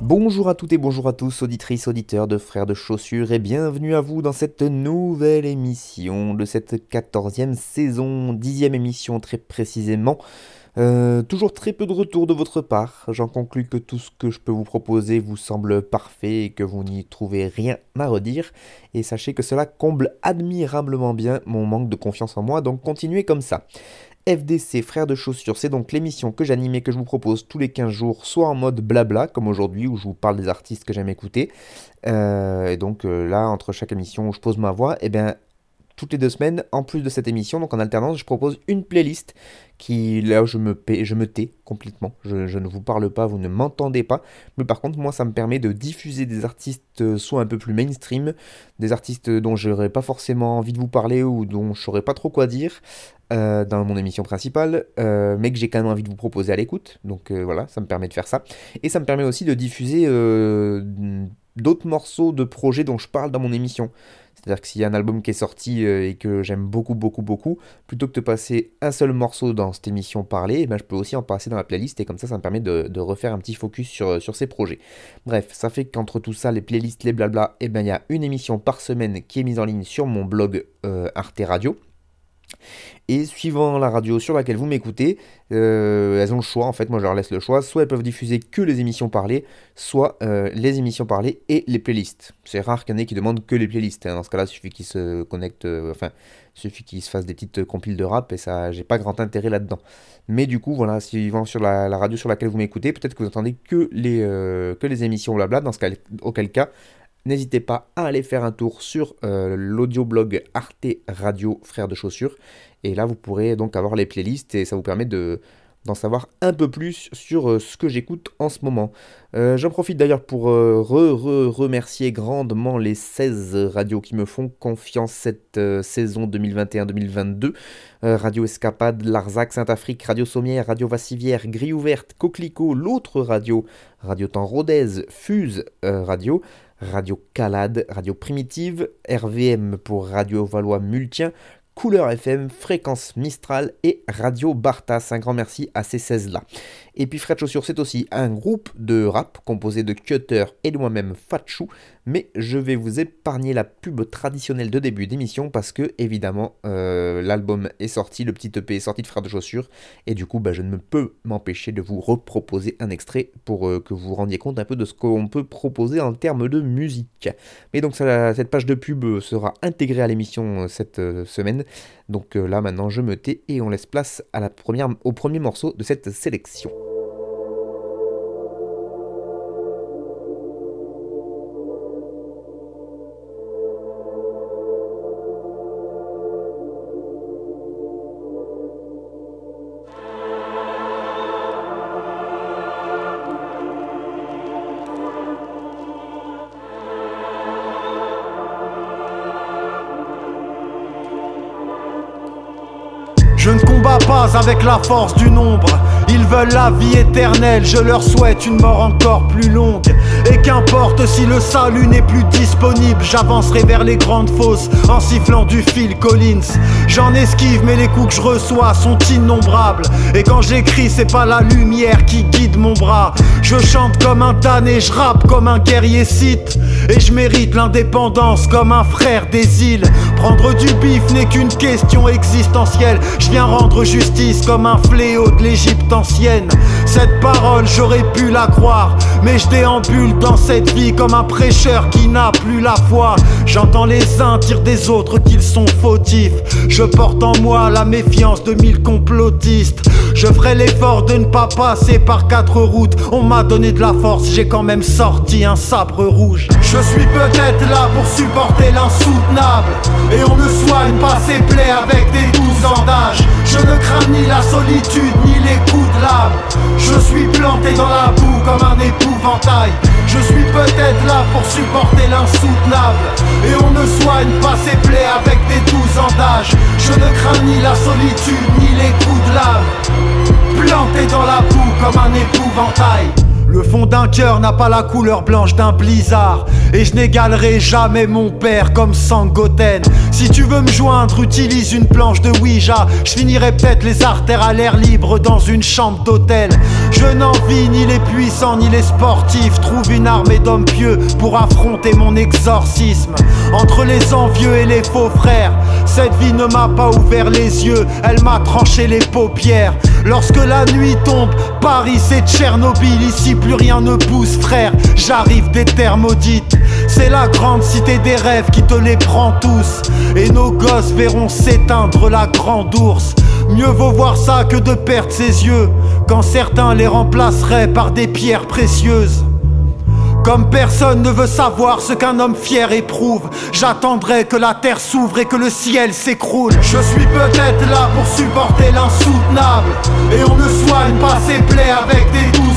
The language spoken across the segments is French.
Bonjour à toutes et bonjour à tous, auditrices, auditeurs de Frères de Chaussures, et bienvenue à vous dans cette nouvelle émission de cette quatorzième saison, dixième émission très précisément. Euh, toujours très peu de retours de votre part. J'en conclus que tout ce que je peux vous proposer vous semble parfait et que vous n'y trouvez rien à redire. Et sachez que cela comble admirablement bien mon manque de confiance en moi, donc continuez comme ça. FDC Frères de Chaussures, c'est donc l'émission que j'anime et que je vous propose tous les 15 jours, soit en mode blabla, comme aujourd'hui, où je vous parle des artistes que j'aime écouter. Euh, et donc euh, là, entre chaque émission où je pose ma voix, et eh bien toutes les deux semaines, en plus de cette émission, donc en alternance, je propose une playlist qui, là, je me, je me tais complètement. Je, ne vous parle pas, vous ne m'entendez pas. Mais par contre, moi, ça me permet de diffuser des artistes euh, soit un peu plus mainstream, des artistes dont j'aurais pas forcément envie de vous parler ou dont je saurais pas trop quoi dire euh, dans mon émission principale, euh, mais que j'ai quand même envie de vous proposer à l'écoute. Donc voilà, ça me permet de faire ça. Et ça me permet aussi de diffuser d'autres morceaux de projets dont je parle dans mon émission. C'est-à-dire que s'il y a un album qui est sorti euh, et que j'aime beaucoup, beaucoup, beaucoup, plutôt que de passer un seul morceau dans cette émission parlée, eh ben, je peux aussi en passer dans la playlist et comme ça, ça me permet de, refaire un petit focus sur, ces projets. Bref, ça fait qu'entre tout ça, les playlists, les blabla, eh ben, il y a une émission par semaine qui est mise en ligne sur mon blog euh, Arte Radio. Et suivant la radio sur laquelle vous m'écoutez, euh, elles ont le choix, en fait, moi je leur laisse le choix, soit elles peuvent diffuser que les émissions parlées, soit euh, les émissions parlées et les playlists. C'est rare qu'il y en ait qui demandent que les playlists, hein. dans ce cas-là, il suffit qu'ils se connectent, euh, enfin, il suffit qu'ils se fassent des petites compiles de rap et ça, j'ai pas grand intérêt là-dedans. Mais du coup, voilà, suivant sur la, radio sur laquelle vous m'écoutez, peut-être que vous entendez que les, que les émissions blabla, dans ce cas, auquel cas, N'hésitez pas à aller faire un tour sur euh, l'audioblog Arte Radio Frères de Chaussures. Et là, vous pourrez donc avoir les playlists et ça vous permet de, d'en savoir un peu plus sur euh, ce que j'écoute en ce moment. Euh, j'en profite d'ailleurs pour remercier grandement les 16 radios qui me font confiance cette saison 2021-2022. Radio Escapade, Larzac, Saint-Afrique, Radio Sommière, Radio Vassivière, Grille Ouverte, Coquelicot, l'autre radio, Radio Temps Rodez, Fuse Radio, Radio Calade, Radio Primitive, RVM pour Radio Valois Multien, Couleur FM, Fréquence Mistral et Radio Bartas. Un grand merci à ces 16-là. Et puis Fred Chaussure, c'est aussi un groupe de rap composé de Cutter et de moi-même Fatchou. Mais je vais vous épargner la pub traditionnelle de début d'émission parce que, évidemment, euh, l'album est sorti, le petit EP est sorti de Frères de Chaussures. Et du coup, bah, je ne peux m'empêcher de vous reproposer un extrait pour euh, que vous vous rendiez compte un peu de ce qu'on peut proposer en termes de musique. Mais donc, cette page de pub sera intégrée à l'émission euh, cette semaine. Donc là, maintenant, je me tais et on laisse place au premier morceau de cette sélection. Avec la force du nombre. Ils veulent la vie éternelle, je leur souhaite une mort encore plus longue. Et qu'importe si le salut n'est plus disponible, j'avancerai vers les grandes fosses en sifflant du fil Collins. J'en esquive, mais les coups que je reçois sont innombrables. Et quand j'écris, c'est pas la lumière qui guide mon bras. Je chante comme un et je rappe comme un guerrier site. Et je mérite l'indépendance comme un frère des îles. Prendre du bif n'est qu'une question existentielle. Je viens rendre justice comme un fléau de l'Égypte ancienne. Cette parole, j'aurais pu la croire, mais je déambule dans cette vie comme un prêcheur qui n'a plus la foi. J'entends les uns dire des autres qu'ils sont fautifs. Je porte en moi la méfiance de mille complotistes. Je ferai l'effort de ne pas passer par quatre routes. On m'a donné de la force, j'ai quand même sorti un sabre rouge. Je suis peut-être là pour supporter l'insoutenable. Et on ne soigne pas ses plaies avec des douze ans. Je ne crains ni la solitude ni les coups de lame. Je suis planté dans la boue comme un épouvantail. Je suis peut-être là pour supporter l'insoutenable. Et on ne soigne pas ses plaies avec des douze ans d'âge. Je ne crains ni la solitude ni les coups de lame. Planté dans la boue comme un épouvantail. Le fond d'un cœur n'a pas la couleur blanche d'un blizzard. Et je n'égalerai jamais mon père comme Sangoten. Si tu veux me joindre, utilise une planche de Ouija. Je finirai peut-être les artères à l'air libre dans une chambre d'hôtel. Je n'envie ni les puissants ni les sportifs. Trouve une armée d'hommes pieux pour affronter mon exorcisme. Entre les envieux et les faux frères, cette vie ne m'a pas ouvert les yeux, elle m'a tranché les paupières. Lorsque la nuit tombe, Paris c'est Tchernobyl, ici plus rien ne pousse, frère. J'arrive des terres maudites. C'est la grande cité des rêves qui te les prend tous. Et nos gosses verront s'éteindre la grande ours. Mieux vaut voir ça que de perdre ses yeux, quand certains les remplaceraient par des pierres précieuses. Comme personne ne veut savoir ce qu'un homme fier éprouve, j'attendrai que la terre s'ouvre et que le ciel s'écroule. Je suis peut-être là pour supporter l'insoutenable, et on ne soigne pas ses plaies avec des douze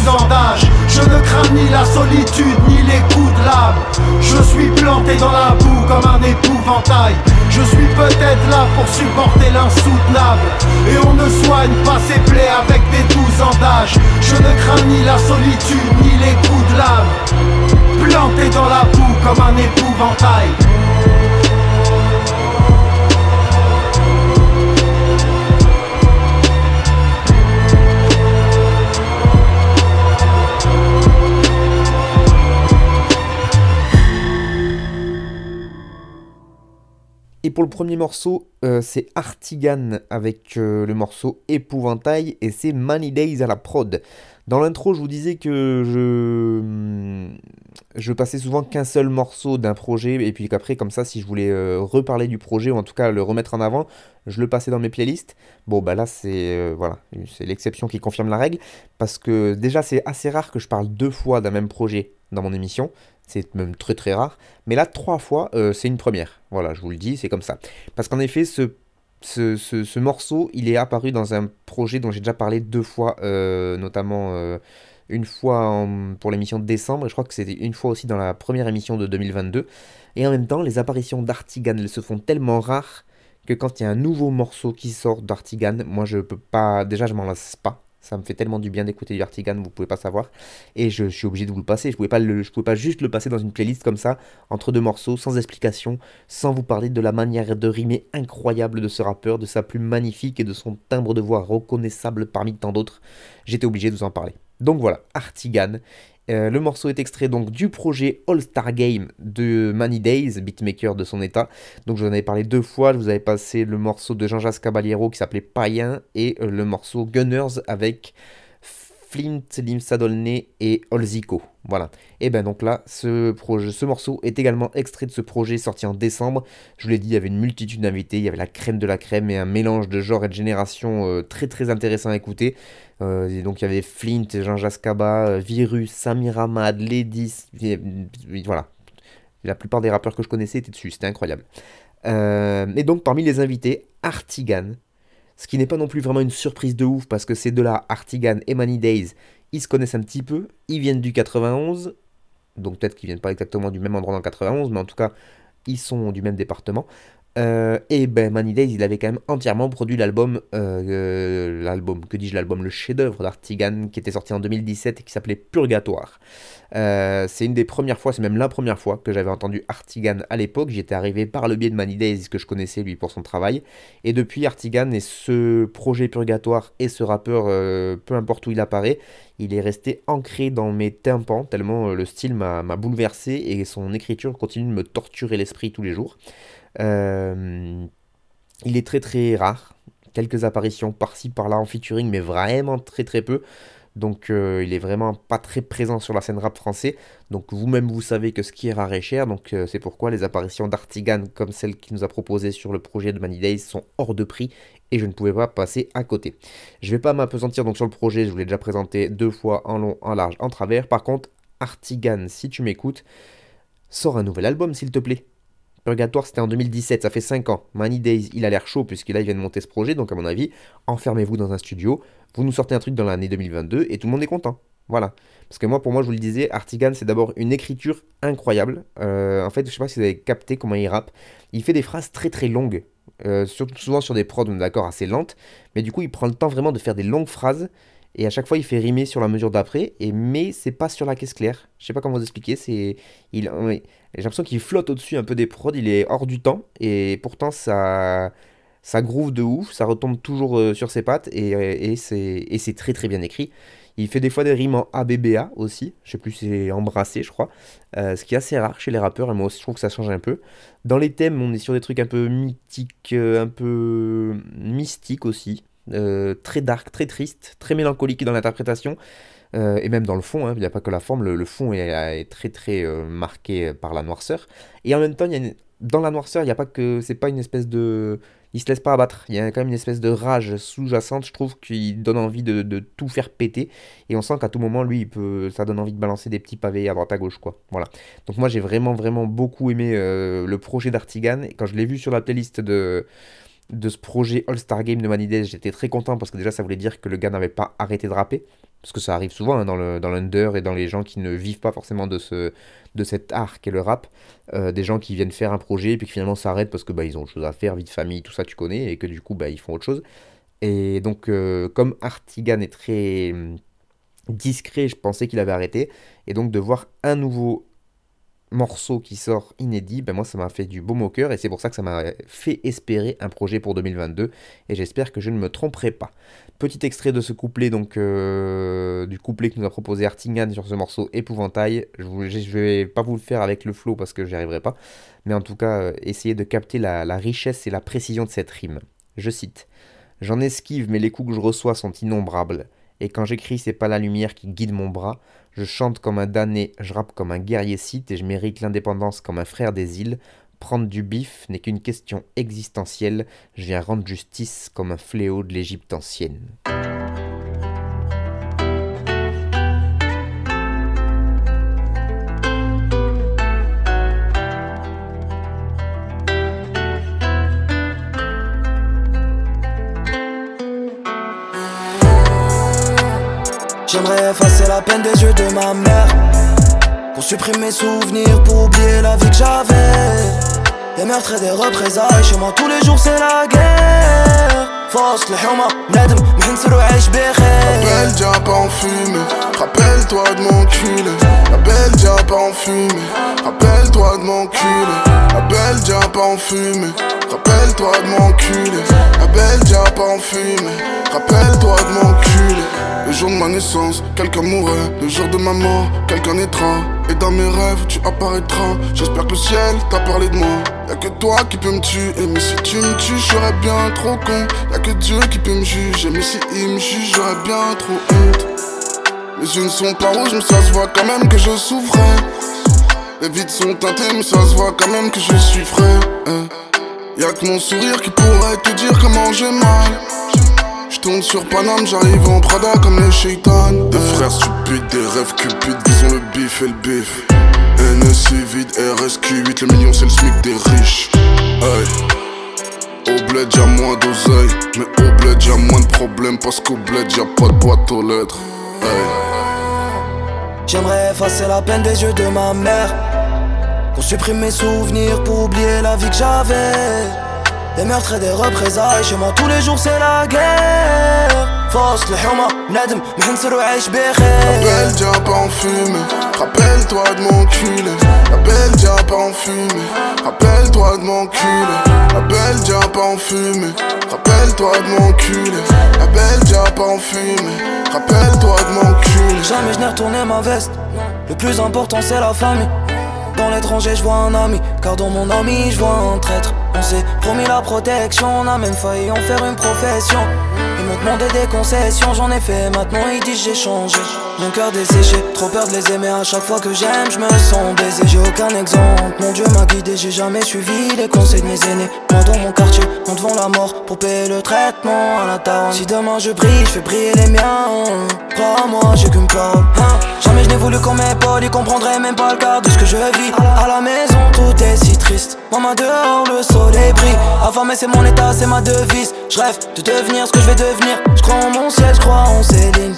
Je ne crains ni la solitude ni les coups de lame. Je suis planté dans la boue comme un épouvantail. Je suis peut-être là pour supporter l'insoutenable, et on ne soigne pas ses plaies avec des douze ans d'âge. Je ne crains ni la solitude ni les coups de lame planté dans la boue comme un épouvantail. Et pour le premier morceau, euh, c'est Artigan avec euh, le morceau Épouvantail et c'est Money Days à la prod. Dans l'intro, je vous disais que je, passais souvent qu'un seul morceau d'un projet, et puis qu'après, comme ça, si je voulais euh, reparler du projet, ou en tout cas le remettre en avant, je le passais dans mes playlists. Bon, bah là, c'est voilà, c'est l'exception qui confirme la règle, parce que déjà, c'est assez rare que je parle deux fois d'un même projet dans mon émission, c'est même très très rare, mais là, trois fois, euh, c'est une première. Voilà, je vous le dis, c'est comme ça. Parce qu'en effet, ce ce, morceau, il est apparu dans un projet dont j'ai déjà parlé deux fois, euh, notamment euh, une fois pour l'émission de décembre, et je crois que c'était une fois aussi dans la première émission de 2022. Et en même temps, les apparitions d'Artigan, se font tellement rares que quand il y a un nouveau morceau qui sort d'Artigan, moi je peux pas, déjà je m'en lasse pas. Ça me fait tellement du bien d'écouter du Artigan, vous pouvez pas savoir. Et je, suis obligé de vous le passer. Je pouvais le, je pouvais pas juste le passer dans une playlist comme ça, entre deux morceaux, sans explication, sans vous parler de la manière de rimer incroyable de ce rappeur, de sa plume magnifique et de son timbre de voix reconnaissable parmi tant d'autres. J'étais obligé de vous en parler. Donc voilà, Artigan. Euh, le morceau est extrait donc du projet All Star Game de Many Days, beatmaker de son état. Donc je vous en avais parlé deux fois, je vous avais passé le morceau de Jean-Jacques Caballero qui s'appelait Païen et euh, le morceau Gunners avec Flint, Limsa Dolné et Olzico. Voilà. Et ben donc là, ce, morceau est également extrait de ce projet sorti en décembre. Je vous l'ai dit, il y avait une multitude d'invités, il y avait la crème de la crème et un mélange de genre et de génération euh, très très intéressant à écouter. Euh, donc il y avait Flint, Jean Jascaba, euh, Virus, Samir Ahmad, Ledis, voilà. La plupart des rappeurs que je connaissais étaient dessus, c'était incroyable. et donc parmi les invités, Artigan, ce qui n'est pas non plus vraiment une surprise de ouf parce que c'est de là Artigan et Money Days, ils se connaissent un petit peu, ils viennent du 91, donc peut-être qu'ils viennent pas exactement du même endroit dans le 91, mais en tout cas ils sont du même département. Euh, et ben Money Days, il avait quand même entièrement produit l'album, euh, euh, l'album, que dis-je, l'album, le chef-d'œuvre d'Artigan qui était sorti en 2017 et qui s'appelait Purgatoire. c'est une des premières fois, c'est même la première fois que j'avais entendu Artigan à l'époque. J'étais arrivé par le biais de Money Days que je connaissais lui pour son travail. Et depuis Artigan et ce projet Purgatoire et ce rappeur, peu importe où il apparaît, il est resté ancré dans mes tympans tellement le style m'a bouleversé et son écriture continue de me torturer l'esprit tous les jours. Euh, il est très très rare. Quelques apparitions par-ci par-là en featuring, mais vraiment très très peu. Donc euh, il est vraiment pas très présent sur la scène rap français. Donc vous-même vous savez que ce qui est rare est cher. Donc euh, c'est pourquoi les apparitions d'Artigan comme celle qu'il nous a proposée sur le projet de Money Days sont hors de prix et je ne pouvais pas passer à côté. Je vais pas m'apesantir donc sur le projet, je vous l'ai déjà présenté deux fois en long, en large, en travers. Par contre, Artigan, si tu m'écoutes, sors un nouvel album s'il te plaît. Purgatoire, c'était en 2017, ça fait 5 ans. Money Days, il a l'air chaud puisqu'il il vient de monter ce projet, donc à mon avis, enfermez-vous dans un studio, vous nous sortez un truc dans l'année 2022 et tout le monde est content. Voilà. Parce que moi, pour moi, je vous le disais, Artigan, c'est d'abord une écriture incroyable. Euh, en fait, je sais pas si vous avez capté comment il rappe. Il fait des phrases très très longues, euh, surtout souvent sur des prods, d'accord, assez lentes. Mais du coup, il prend le temps vraiment de faire des longues phrases. Et à chaque fois, il fait rimer sur la mesure d'après, et mais c'est pas sur la caisse claire. Je sais pas comment vous expliquer. C'est, il, j'ai l'impression qu'il flotte au-dessus un peu des prods. Il est hors du temps, et pourtant ça, ça groove de ouf. Ça retombe toujours euh, sur ses pattes, et, c'est, et c'est très très bien écrit. Il fait des fois des rimes en ABBA aussi. Je sais plus si c'est embrassé, je crois. Euh, ce qui est assez rare chez les rappeurs, et moi aussi je trouve que ça change un peu. Dans les thèmes, on est sur des trucs un peu mythiques, euh, un peu mystiques aussi. Euh, très dark, très triste, très mélancolique dans l'interprétation. Euh, et même dans le fond, hein, il n'y a pas que la forme, le, fond est, très très euh, marqué par la noirceur. Et en même temps, dans la noirceur, il n'y a pas que. C'est pas une espèce de. Il se laisse pas abattre. Il y a quand même une espèce de rage sous-jacente, je trouve, qui donne envie de, tout faire péter. Et on sent qu'à tout moment, lui, ça donne envie de balancer des petits pavés à droite à gauche, quoi. Voilà. Donc moi, j'ai vraiment, vraiment beaucoup aimé le projet d'Artigan. Et quand je l'ai vu sur la playlist de, de ce projet All-Star Game de Manides, j'étais très content parce que déjà ça voulait dire que le gars n'avait pas arrêté de rapper. Parce que ça arrive souvent hein, dans, l'under et dans les gens qui ne vivent pas forcément de, ce, de cet art qu'est le rap. Euh, des gens qui viennent faire un projet et puis qui finalement s'arrêtent parce que bah, ils ont autre chose à faire, vie de famille, tout ça tu connais, et que du coup bah, ils font autre chose. Et donc euh, comme Artigan est très hum, discret, je pensais qu'il avait arrêté. Et donc de voir un nouveau morceau qui sort inédit, ben moi ça m'a fait du beau au cœur et c'est pour ça que ça m'a fait espérer un projet pour 2022 et j'espère que je ne me tromperai pas. Petit extrait de ce couplet, donc euh, du couplet que nous a proposé Artingan sur ce morceau Épouvantail. Je ne vais pas vous le faire avec le flow parce que j'y arriverai pas, mais en tout cas, euh, essayez de capter la, richesse et la précision de cette rime. Je cite J'en esquive, mais les coups que je reçois sont innombrables. Et quand j'écris, c'est pas la lumière qui guide mon bras, je chante comme un damné, je rappe comme un guerrier site et je mérite l'indépendance comme un frère des îles. Prendre du bif n'est qu'une question existentielle, je viens rendre justice comme un fléau de l'Égypte ancienne. J'aimerais effacer la peine des yeux de ma mère Pour supprimer mes souvenirs, pour oublier la vie que j'avais Des meurtres et des représailles, chez moi tous les jours c'est la guerre فوسط الحومة نادم محنسر وعايش بخير Rappelle déjà pas en fumée Rappelle-toi de mon culé La belle déjà pas en fumée Rappelle-toi de mon culé La belle déjà pas en fumée Rappelle-toi de mon culé La belle déjà pas en fumée Rappelle-toi de mon culé Le jour de ma naissance, quelqu'un mourrait Le jour de ma mort, quelqu'un naîtra Et dans mes rêves, tu apparaîtras. J'espère que le ciel t'a parlé de moi. Y'a que toi qui peux me tuer Mais si tu me tues, j'aurais bien trop con. Y'a que Dieu qui peut me juger Mais si il me juge, j'aurais bien trop honte. Mes yeux ne sont pas rouges, mais ça se voit quand même que je souffrais Les vides sont teintées, mais ça se voit quand même que je suis frais hein. Y'a que mon sourire qui pourrait te dire comment j'ai mal je tourne sur Paname, j'arrive en Prada comme les shaitans. Des frères stupides, des rêves cupides, disons le bif et le bif. NSI vide, RSQ8, le million c'est le SMIC des riches. Hey. Au bled y'a moins d'oseille, mais au bled y'a moins de problèmes parce qu'au bled y'a pas de boîte aux lettres. Hey. J'aimerais effacer la peine des yeux de ma mère. Pour supprimer mes souvenirs, pour oublier la vie que j'avais Des meurtres et des représailles, chez moi tous les jours c'est la guerre فوسط الحومة نادم محنسر وعايش بخير Rappelle déjà pas en fumée Rappelle-toi de mon culé Rappelle déjà pas en fumée Rappelle-toi de mon culé Rappelle déjà pas en fumée Rappelle-toi de mon culé Rappelle déjà pas en fumée Rappelle-toi de mon culé Jamais je n'ai retourné ma veste Le plus important c'est la famille Dans l'étranger je vois un ami. Car dans mon ami je vois un traître. On s'est promis la protection. On a même failli en faire une profession. Me demander des concessions, j'en ai fait, maintenant ils disent j'ai changé. Mon cœur desséché, trop peur de les aimer à chaque fois que j'aime, je me sens baisé. J'ai aucun exemple, mon Dieu m'a guidé, j'ai jamais suivi les conseils de mes aînés. Moi mon quartier, on devant la mort pour payer le traitement à la taronne. Si demain je brille, je fais briller les miens. Crois-moi, j'ai qu'une parole. Hein. Jamais je n'ai voulu qu'on m'épaule, ils comprendraient même pas le quart de ce que je vis. À la maison, tout est si triste. Maman dehors, le soleil brille. mais c'est mon état, c'est ma devise. Je rêve de devenir ce que je vais devenir. Je crois en mon ciel, je crois en Céline.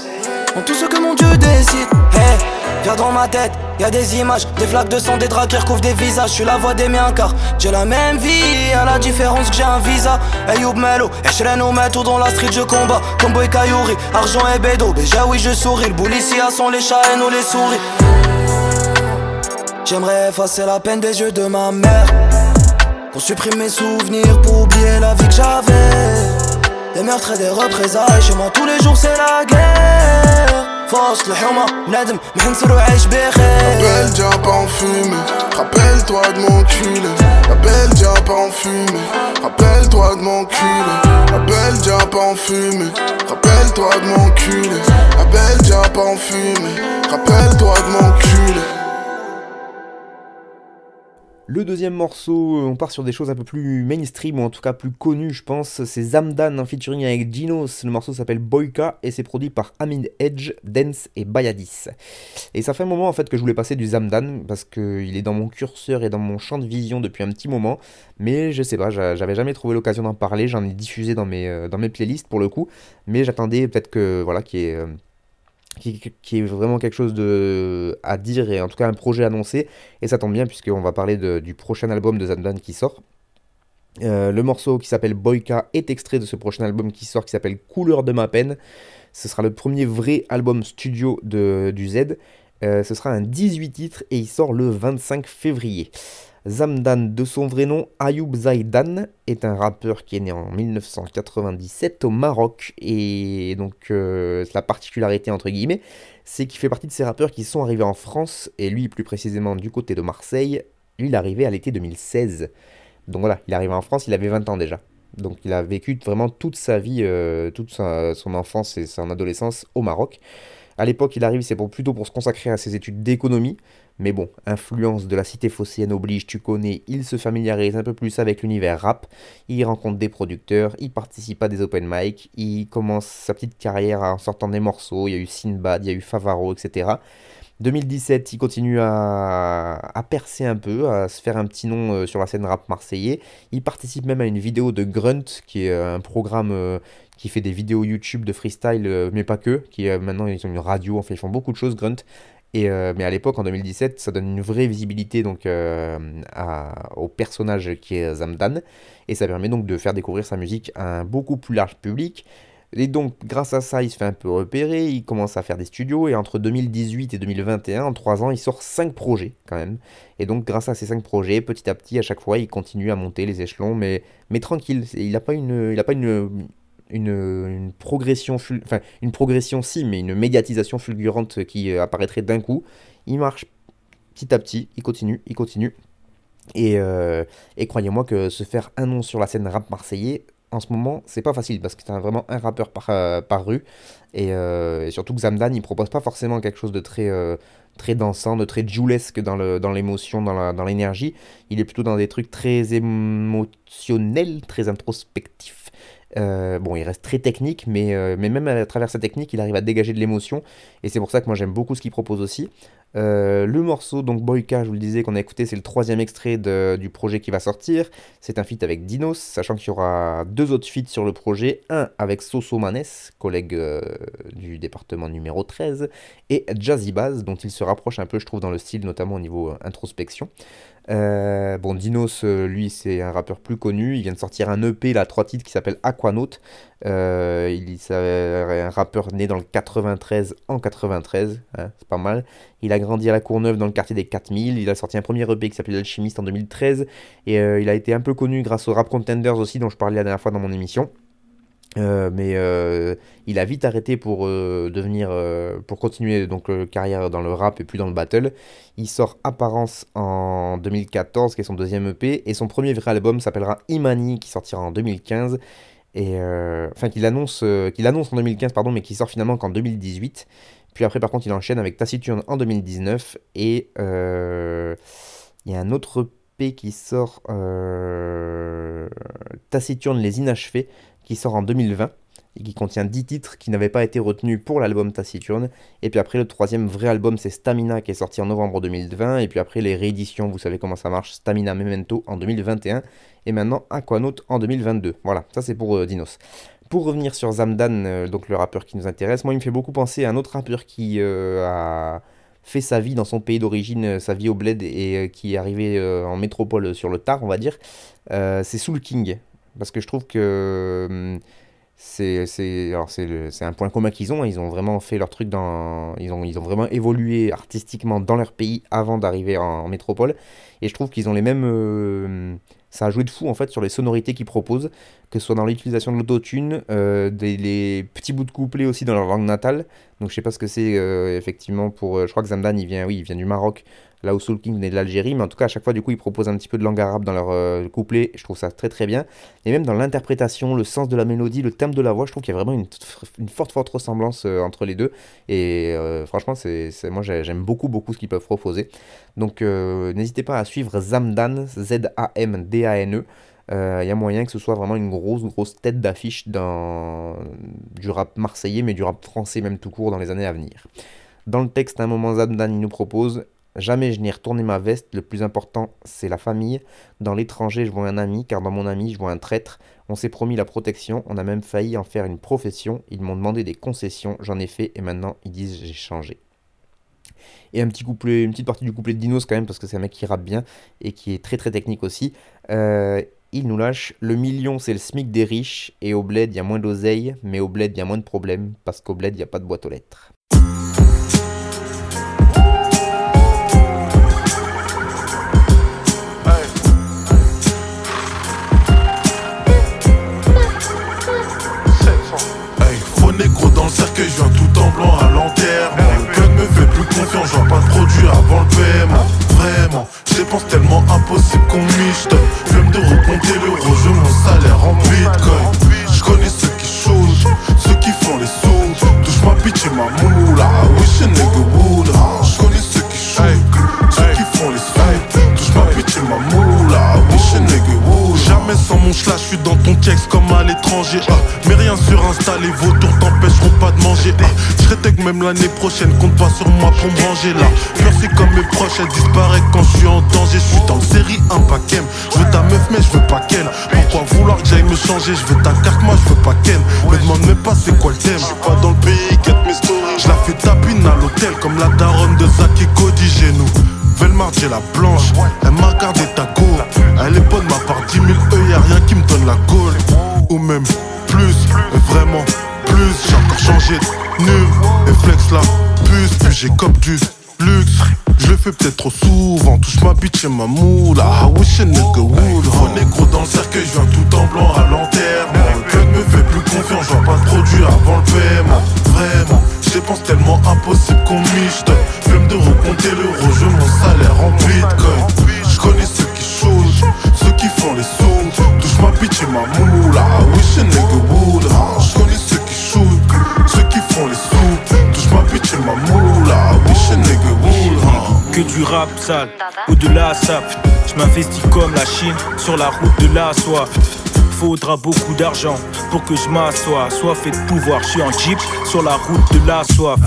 En tout ce que mon Dieu décide. Hey, viens dans ma tête, y a des images, des flaques de sang, des draps qui recouvrent des visages. Je la voix des miens car j'ai la même vie. À la différence que j'ai un visa. Hey Youb Melo, Echelen ou tout dans la street, je combat. Comme Boy Kayouri, argent et bédo. Déjà oui, je souris. Le boule ici, les chats et nous les souris. J'aimerais effacer la peine des yeux de ma mère. Pour supprimer mes souvenirs, pour oublier la vie que j'avais. Des meurtres et des représailles, chez moi tous les jours c'est la guerre. Force le huma, nadem, m'hinsirou aïch La belle diable en fumée, rappelle-toi de mon culé. La belle diable en fumée, rappelle-toi de mon culé. La belle diable en fumée, rappelle-toi de mon culé. La belle diable en fumée, rappelle-toi de mon culé. Le deuxième morceau, euh, on part sur des choses un peu plus mainstream, ou en tout cas plus connues, je pense. C'est Zamdan en featuring avec Dinos. Le morceau s'appelle Boyka et c'est produit par Amin Edge, Dance et Bayadis. Et ça fait un moment en fait que je voulais passer du Zamdan parce qu'il est dans mon curseur et dans mon champ de vision depuis un petit moment. Mais je sais pas, j'avais jamais trouvé l'occasion d'en parler. J'en ai diffusé dans mes, euh, dans mes playlists pour le coup. Mais j'attendais peut-être que voilà, qu'il y qui, est vraiment quelque chose de, à dire et en tout cas un projet annoncé. Et ça tombe bien puisqu'on va parler du prochain album de Zamdan qui sort. Euh, le morceau qui s'appelle Boyka est extrait de ce prochain album qui sort qui s'appelle Couleur de ma peine. Ce sera le premier vrai album studio de, du Z. Euh, ce sera un 18 titres et il sort le 25 février. Zamdan, de son vrai nom Ayoub Zaidan, est un rappeur qui est né en 1997 au Maroc. Et donc, euh, la particularité, entre guillemets, c'est qu'il fait partie de ces rappeurs qui sont arrivés en France, et lui, plus précisément du côté de Marseille. Lui, il est arrivé à l'été 2016. Donc voilà, il est arrivé en France, il avait 20 ans déjà. Donc il a vécu vraiment toute sa vie, euh, toute son enfance et son adolescence au Maroc. À l'époque, il arrive, c'est plutôt pour se consacrer à ses études d'économie. Mais bon, influence de la cité phocéenne oblige, tu connais, il se familiarise un peu plus avec l'univers rap, il rencontre des producteurs, il participe à des open mic, il commence sa petite carrière en sortant des morceaux, il y a eu Sinbad, il y a eu Favaro, etc. 2017, il continue à, percer un peu, à se faire un petit nom euh, sur la scène rap marseillais. Il participe même à une vidéo de Grunt, qui est euh, un programme euh, qui fait des vidéos YouTube de freestyle, mais pas que, qui maintenant ils ont une radio, en fait ils font beaucoup de choses, Grunt. Euh, mais à l'époque, en 2017, ça donne une vraie visibilité donc, euh, au personnage qui est Zamdan. Et ça permet donc de faire découvrir sa musique à un beaucoup plus large public. Et donc, grâce à ça, il se fait un peu repérer, il commence à faire des studios, et entre 2018 et 2021, en 3 ans, il sort 5 projets quand même. Et donc, grâce à ces 5 projets, petit à petit, à chaque fois, il continue à monter les échelons, mais, mais tranquille. Il n'a pas, une, il a pas une, une, progression, enfin une progression si, mais une médiatisation fulgurante qui euh, apparaîtrait d'un coup. Il marche petit à petit, il continue, il continue. Et, euh, et croyez-moi que se faire un nom sur la scène rap marseillais, en ce moment, c'est pas facile parce que c'est vraiment un rappeur par, euh, rue. Et, surtout que Zamdan, il propose pas forcément quelque chose de très, très dansant, de très joulesque dans l'émotion, dans dans l'énergie. Il est plutôt dans des trucs très émotionnels, très introspectifs. Euh, bon, il reste très technique, mais, euh, mais même à travers sa technique, il arrive à dégager de l'émotion. Et c'est pour ça que moi j'aime beaucoup ce qu'il propose aussi. Euh, le morceau, donc Boyka, je vous le disais, qu'on a écouté, c'est le troisième extrait du projet qui va sortir. C'est un feat avec Dinos, sachant qu'il y aura deux autres feats sur le projet. Un avec Soso Manes, collègue du département numéro 13, et Jazzy Baz, dont il se rapproche un peu, je trouve, dans le style, notamment au niveau introspection. Euh, bon, Dinos, euh, lui, c'est un rappeur plus connu. Il vient de sortir un EP, là, trois titres, qui s'appelle Aquanaut. Euh, il est un rappeur né dans le 93 en 93, hein, c'est pas mal. Il a grandi à la Courneuve dans le quartier des 4000. Il a sorti un premier EP qui s'appelle Alchimiste en 2013. Et il a été un peu connu grâce aux Rap Contenders aussi, dont je parlais la dernière fois dans mon émission. Euh, mais euh, il a vite arrêté pour euh, devenir pour continuer donc carrière dans le rap et puis dans le battle. Il sort Apparence en 2014 qui est son deuxième EP et son premier vrai album s'appellera Imani qui sortira en 2015 Et enfin, qu'il annonce, qu'il annonce en 2015, pardon, mais qui sort finalement qu'en 2018. Puis après, par contre, il enchaîne avec Taciturne en 2019 et il y a un autre P qui sort Taciturne les inachevés qui sort en 2020 et qui contient 10 titres qui n'avaient pas été retenus pour l'album Taciturne. Et puis après, le troisième vrai album, c'est Stamina, qui est sorti en novembre 2020. Et puis après, les rééditions, vous savez comment ça marche, Stamina Memento en 2021. Et maintenant, Aquanaut en 2022. Voilà, ça c'est pour euh, Dinos. Pour revenir sur Zamdan, euh, donc le rappeur qui nous intéresse, moi il me fait beaucoup penser à un autre rappeur qui euh, a fait sa vie dans son pays d'origine, sa vie au bled et qui est arrivé en métropole sur le tard, on va dire. c'est Soul King. Parce que je trouve que hum, c'est un point commun qu'ils ont. Ils ont vraiment fait leur truc dans. Ils ont, ils ont vraiment évolué artistiquement dans leur pays avant d'arriver en, métropole. Et je trouve qu'ils ont les mêmes. Euh, ça a joué de fou en fait sur les sonorités qu'ils proposent, que ce soit dans l'utilisation de l'autotune, euh, des les petits bouts de couplets aussi dans leur langue natale. Donc je sais pas ce que c'est euh, effectivement pour. je crois que Zamdan il vient, oui, il vient du Maroc là où Soul King venait de l'Algérie, mais en tout cas à chaque fois du coup ils proposent un petit peu de langue arabe dans leur euh, couplet, je trouve ça très très bien, et même dans l'interprétation, le sens de la mélodie, le thème de la voix, je trouve qu'il y a vraiment une, forte forte ressemblance euh, entre les deux, et euh, franchement c'est, moi j'aime beaucoup beaucoup ce qu'ils peuvent proposer, donc n'hésitez pas à suivre Zamdan, Z-A-M-D-A-N-E, il y a moyen que ce soit vraiment une grosse grosse tête d'affiche du rap marseillais, mais du rap français même tout court dans les années à venir. Dans le texte, à un moment, Zamdan il nous propose Jamais je n'ai retourné ma veste, le plus important c'est la famille. Dans l'étranger je vois un ami, car dans mon ami je vois un traître. On s'est promis la protection, on a même failli en faire une profession. Ils m'ont demandé des concessions, j'en ai fait et maintenant ils disent j'ai changé. Et un petit couplet, une petite partie du couplet de Dinos quand même, parce que c'est un mec qui rappe bien et qui est très très technique aussi. Euh, il nous lâche Le million, c'est le SMIC des riches, et au bled, il y a moins d'oseille, mais au bled, il y a moins de problèmes, parce qu'au bled, il n'y a pas de boîte aux lettres. Cercueil, je viens tout en blanc à l'enterrement. Le cœur me fait plus confiance, je vois pas de produit avant le paiement. Vraiment, je dépense tellement impossible qu'on michte. Flemme de recompter l'euro, je mon salaire en bitcoin. Je connais ceux qui changent, ceux qui font les sous. Touche ma bitch et ma moula, I wish a nigga would. Je connais ceux qui changent, ceux qui font les sous. Touche ma bitch et ma moula, I wish a nigga. Jamais sans mon chlash, je suis dans ton kex comme à l'étranger. Ah, mais rien sur Insta, les vautours t'empêcheront pas de manger. Ah, je même l'année prochaine, compte pas sur moi pour manger là. Merci comme mes proches, elle disparaît quand je suis en danger. Je suis dans le série un paquet. Je veux ta meuf, mais je veux pas qu'elle. Pourquoi vouloir que j'aille me changer? Je veux ta carte, moi je veux pas qu'elle. Me demande même pas c'est quoi le thème. Je suis pas dans le pays, get mes stories. Je la fais tapine à l'hôtel comme la daronne de Zaki Cody chez nous. Velmar, j'ai la blanche, elle m'a gardé ta go. Elle est bonne, ma part 10 000 E, y'a rien qui me donne la gaule. Ou même plus, vraiment plus. J'ai encore changé de nul, et flex la puce. Puis j'ai comme du luxe. Je le fais peut-être trop souvent, touche ma bitch et ma moula. I wish a nigga would. Gros dans le cercueil, je viens tout en blanc à l'enterrement. Le cœur me fait plus confiance, je pas de produit avant le paiement. Vraiment, je dépense tellement impossible qu'on michte. Flemme de recompter l'euro, je mon salaire en bitcoin. Je connais ceux ceux qui font les sous. Touche ma bitch et ma moula. I wish a nigga. Je connais ceux qui shoot, ceux qui font les sous. Touche ma bitch et ma moula. I wish a nigga would. Que du rap sale, au-delà ça. Je m'investis comme la Chine sur la route de la soif faudra beaucoup d'argent pour que je m'assoie. Soit fait de pouvoir, je suis en jeep sur la route de la soif.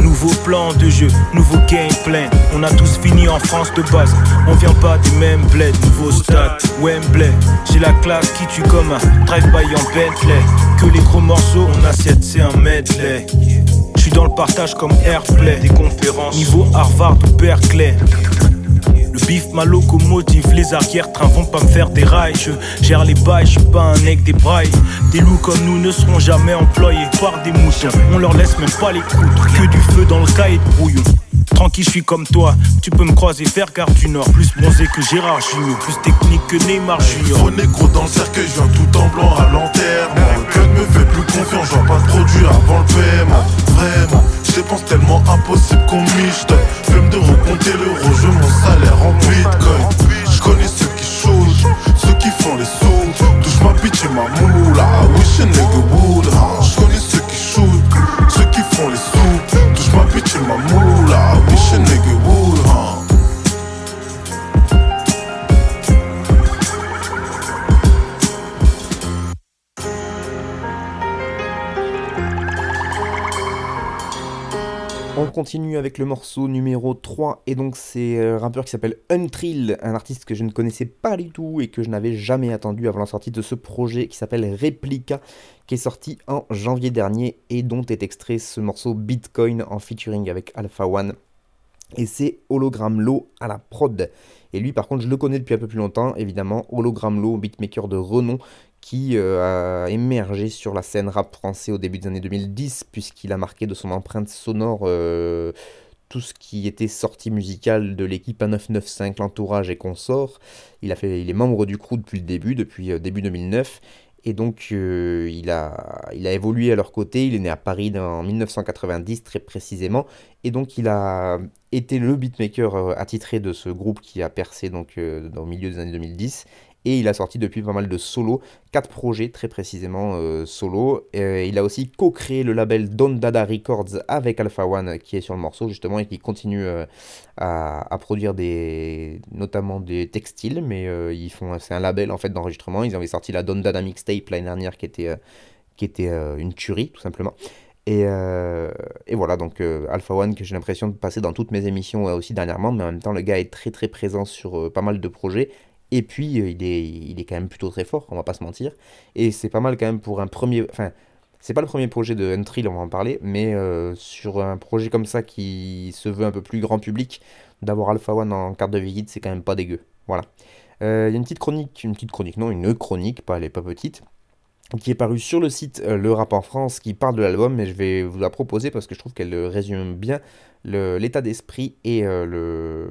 Nouveau plan de jeu, nouveau gameplay. On a tous fini en France de base. On vient pas des mêmes bleds. Nouveau stade, Wembley. J'ai la classe qui tue comme un drive-by en Bentley. Que les gros morceaux, on assiette, c'est un medley. Je suis dans le partage comme Airplay. Des conférences. Niveau Harvard ou Berkeley. Bif, ma locomotive, les arrière-trains vont pas me faire des rails. Je gère les bails, je suis pas un mec des brailles. Des loups comme nous ne seront jamais employés par des moutons. On leur laisse même pas les croûtes, que du feu dans le cahier de brouillon. Tranquille, je suis comme toi, tu peux me croiser faire garde du Nord. Plus bronzé que Gérard Junior, plus technique que Neymar Junior. Gros négro dans le cercueil, je viens tout en blanc à l'enterrement. Le cœur me fait plus confiance, je vois pas de produit avant le paiement. Vraiment, je dépense tellement impossible qu'on michte. Flemme de recompter l'euro, je mon salaire en bitcoin. Je connais ceux qui changent, ceux qui font les sous. Touche ma bitch et ma moula, Mission nigga wood, je connais ceux qui shootent, ceux qui font les sous. Touche ma bitch et ma moula. On continue avec le morceau numéro 3 et donc c'est un rappeur qui s'appelle Untrill, un artiste que je ne connaissais pas du tout et que je n'avais jamais attendu avant la sortie de ce projet qui s'appelle Replica qui est sorti en janvier dernier et dont est extrait ce morceau Bitcoin en featuring avec Alpha One et c'est Hologram Low à la prod. Et lui par contre je le connais depuis un peu plus longtemps évidemment, Hologram Low, beatmaker de renom qui euh, a émergé sur la scène rap français au début des années 2010, puisqu'il a marqué de son empreinte sonore euh, tout ce qui était sorti musical de l'équipe A995, l'entourage et consorts. Il, il est membre du crew depuis le début, depuis euh, début 2009. Et donc, il, a, il a évolué à leur côté. Il est né à Paris en 1990, très précisément. Et donc, il a été le beatmaker attitré de ce groupe qui a percé donc, dans le milieu des années 2010 et il a sorti depuis pas mal de solos, quatre projets très précisément euh, solo. Euh, il a aussi co-créé le label Don Dada Records avec Alpha One qui est sur le morceau justement et qui continue euh, à, produire des, notamment des textiles, mais ils font, c'est un label en fait d'enregistrement. Ils avaient sorti la Don Dada mixtape l'année dernière qui était, qui était une tuerie tout simplement. Et, voilà, donc Alpha One que j'ai l'impression de passer dans toutes mes émissions aussi dernièrement, mais en même temps le gars est très très présent sur pas mal de projets et puis, euh, il, est, il est quand même plutôt très fort, on va pas se mentir. Et c'est pas mal quand même pour un premier. Enfin, c'est pas le premier projet de Untrill, on va en parler, mais euh, sur un projet comme ça qui se veut un peu plus grand public, d'avoir Alpha One en carte de visite, c'est quand même pas dégueu. Voilà. Euh, il y a une petite chronique, une petite chronique, non, une chronique, pas, elle est pas petite, qui est parue sur le site Le Rap en France, qui parle de l'album, mais je vais vous la proposer parce que je trouve qu'elle résume bien l'état d'esprit et euh,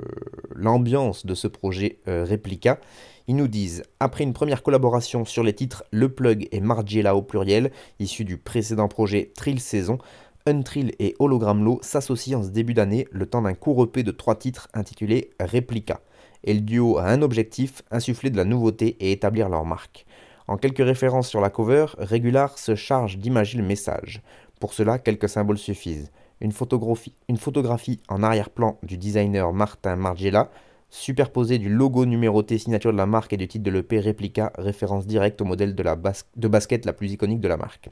l'ambiance de ce projet euh, Replica. Ils nous disent, après une première collaboration sur les titres Le Plug et Margiela au pluriel, issus du précédent projet Trill Saison, Untrill et Hologram Low s'associent en ce début d'année le temps d'un court EP de trois titres intitulé Replica. Et le duo a un objectif, insuffler de la nouveauté et établir leur marque. En quelques références sur la cover, Regular se charge d'imager le message. Pour cela, quelques symboles suffisent une photographie, en arrière-plan du designer Martin Margiela, superposée du logo numéroté signature de la marque et du titre de l'EP réplica, référence directe au modèle de, de basket la plus iconique de la marque.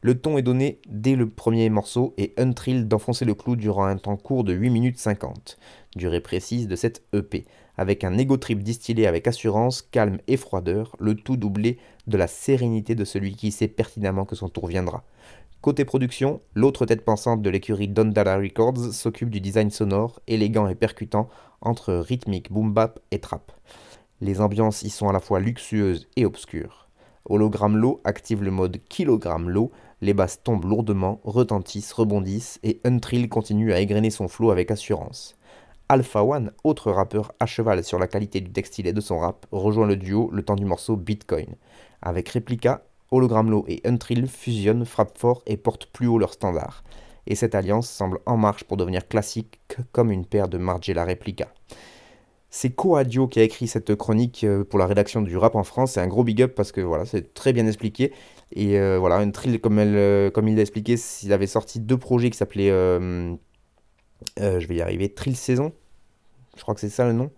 Le ton est donné dès le premier morceau et Untrill d'enfoncer le clou durant un temps court de 8 minutes 50, durée précise de cette EP, avec un ego trip distillé avec assurance, calme et froideur, le tout doublé de la sérénité de celui qui sait pertinemment que son tour viendra. Côté production, l'autre tête pensante de l'écurie Don Dada Records s'occupe du design sonore, élégant et percutant, entre rythmique, boom bap et trap. Les ambiances y sont à la fois luxueuses et obscures. Hologram Low active le mode kilogramme low, les basses tombent lourdement, retentissent, rebondissent, et Untrill continue à égrener son flow avec assurance. Alpha One, autre rappeur à cheval sur la qualité du textile de son rap, rejoint le duo le temps du morceau Bitcoin. Avec Replica, Hologramlo et Untrill fusionnent, frappent fort et portent plus haut leur standard. Et cette alliance semble en marche pour devenir classique comme une paire de Margiela Replica. C'est Coadio qui a écrit cette chronique euh, pour la rédaction du rap en France. C'est un gros big up parce que voilà, c'est très bien expliqué. Et euh, voilà, Untrill, comme, euh, comme il l'a expliqué, il avait sorti deux projets qui s'appelaient. Je vais y arriver, Trill Saison. Je crois que c'est ça le nom.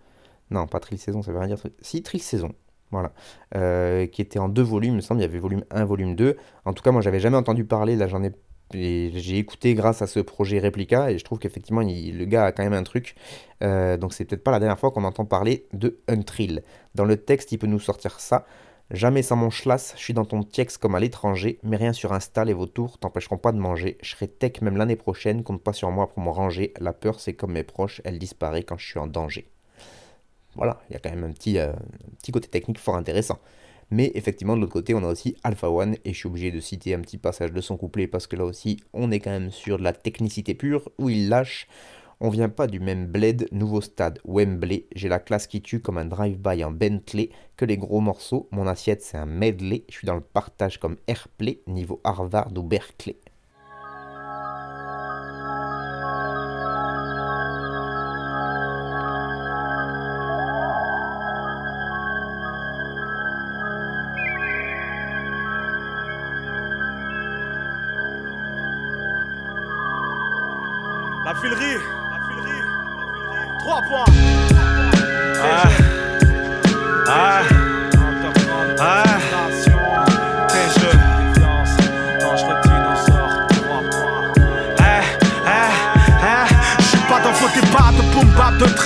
Non, pas Trill Saison, ça veut rien dire. Si, Trill Saison. Voilà. Euh, qui était en deux volumes, il me semble. Il y avait volume 1, volume 2. En tout cas, moi, j'avais jamais entendu parler. Là, j'en ai. J'ai écouté grâce à ce projet Replica et je trouve qu'effectivement, le gars a quand même un truc. Euh, donc, c'est peut-être pas la dernière fois qu'on entend parler de Untrill. Dans le texte, il peut nous sortir ça. Jamais sans mon schlass, je suis dans ton tiex comme à l'étranger, mais rien sur Insta, les vautours t'empêcheront pas de manger. Je serai tech même l'année prochaine, compte pas sur moi pour me ranger. La peur, c'est comme mes proches, elle disparaît quand je suis en danger. Voilà, il y a quand même un petit, euh, petit côté technique fort intéressant. Mais effectivement, de l'autre côté, on a aussi Alpha One, et je suis obligé de citer un petit passage de son couplet, parce que là aussi, on est quand même sur de la technicité pure, où il lâche on vient pas du même bled, nouveau stade, Wembley. J'ai la classe qui tue comme un drive-by en Bentley. Que les gros morceaux, mon assiette c'est un medley. Je suis dans le partage comme Airplay, niveau Harvard ou Berkeley.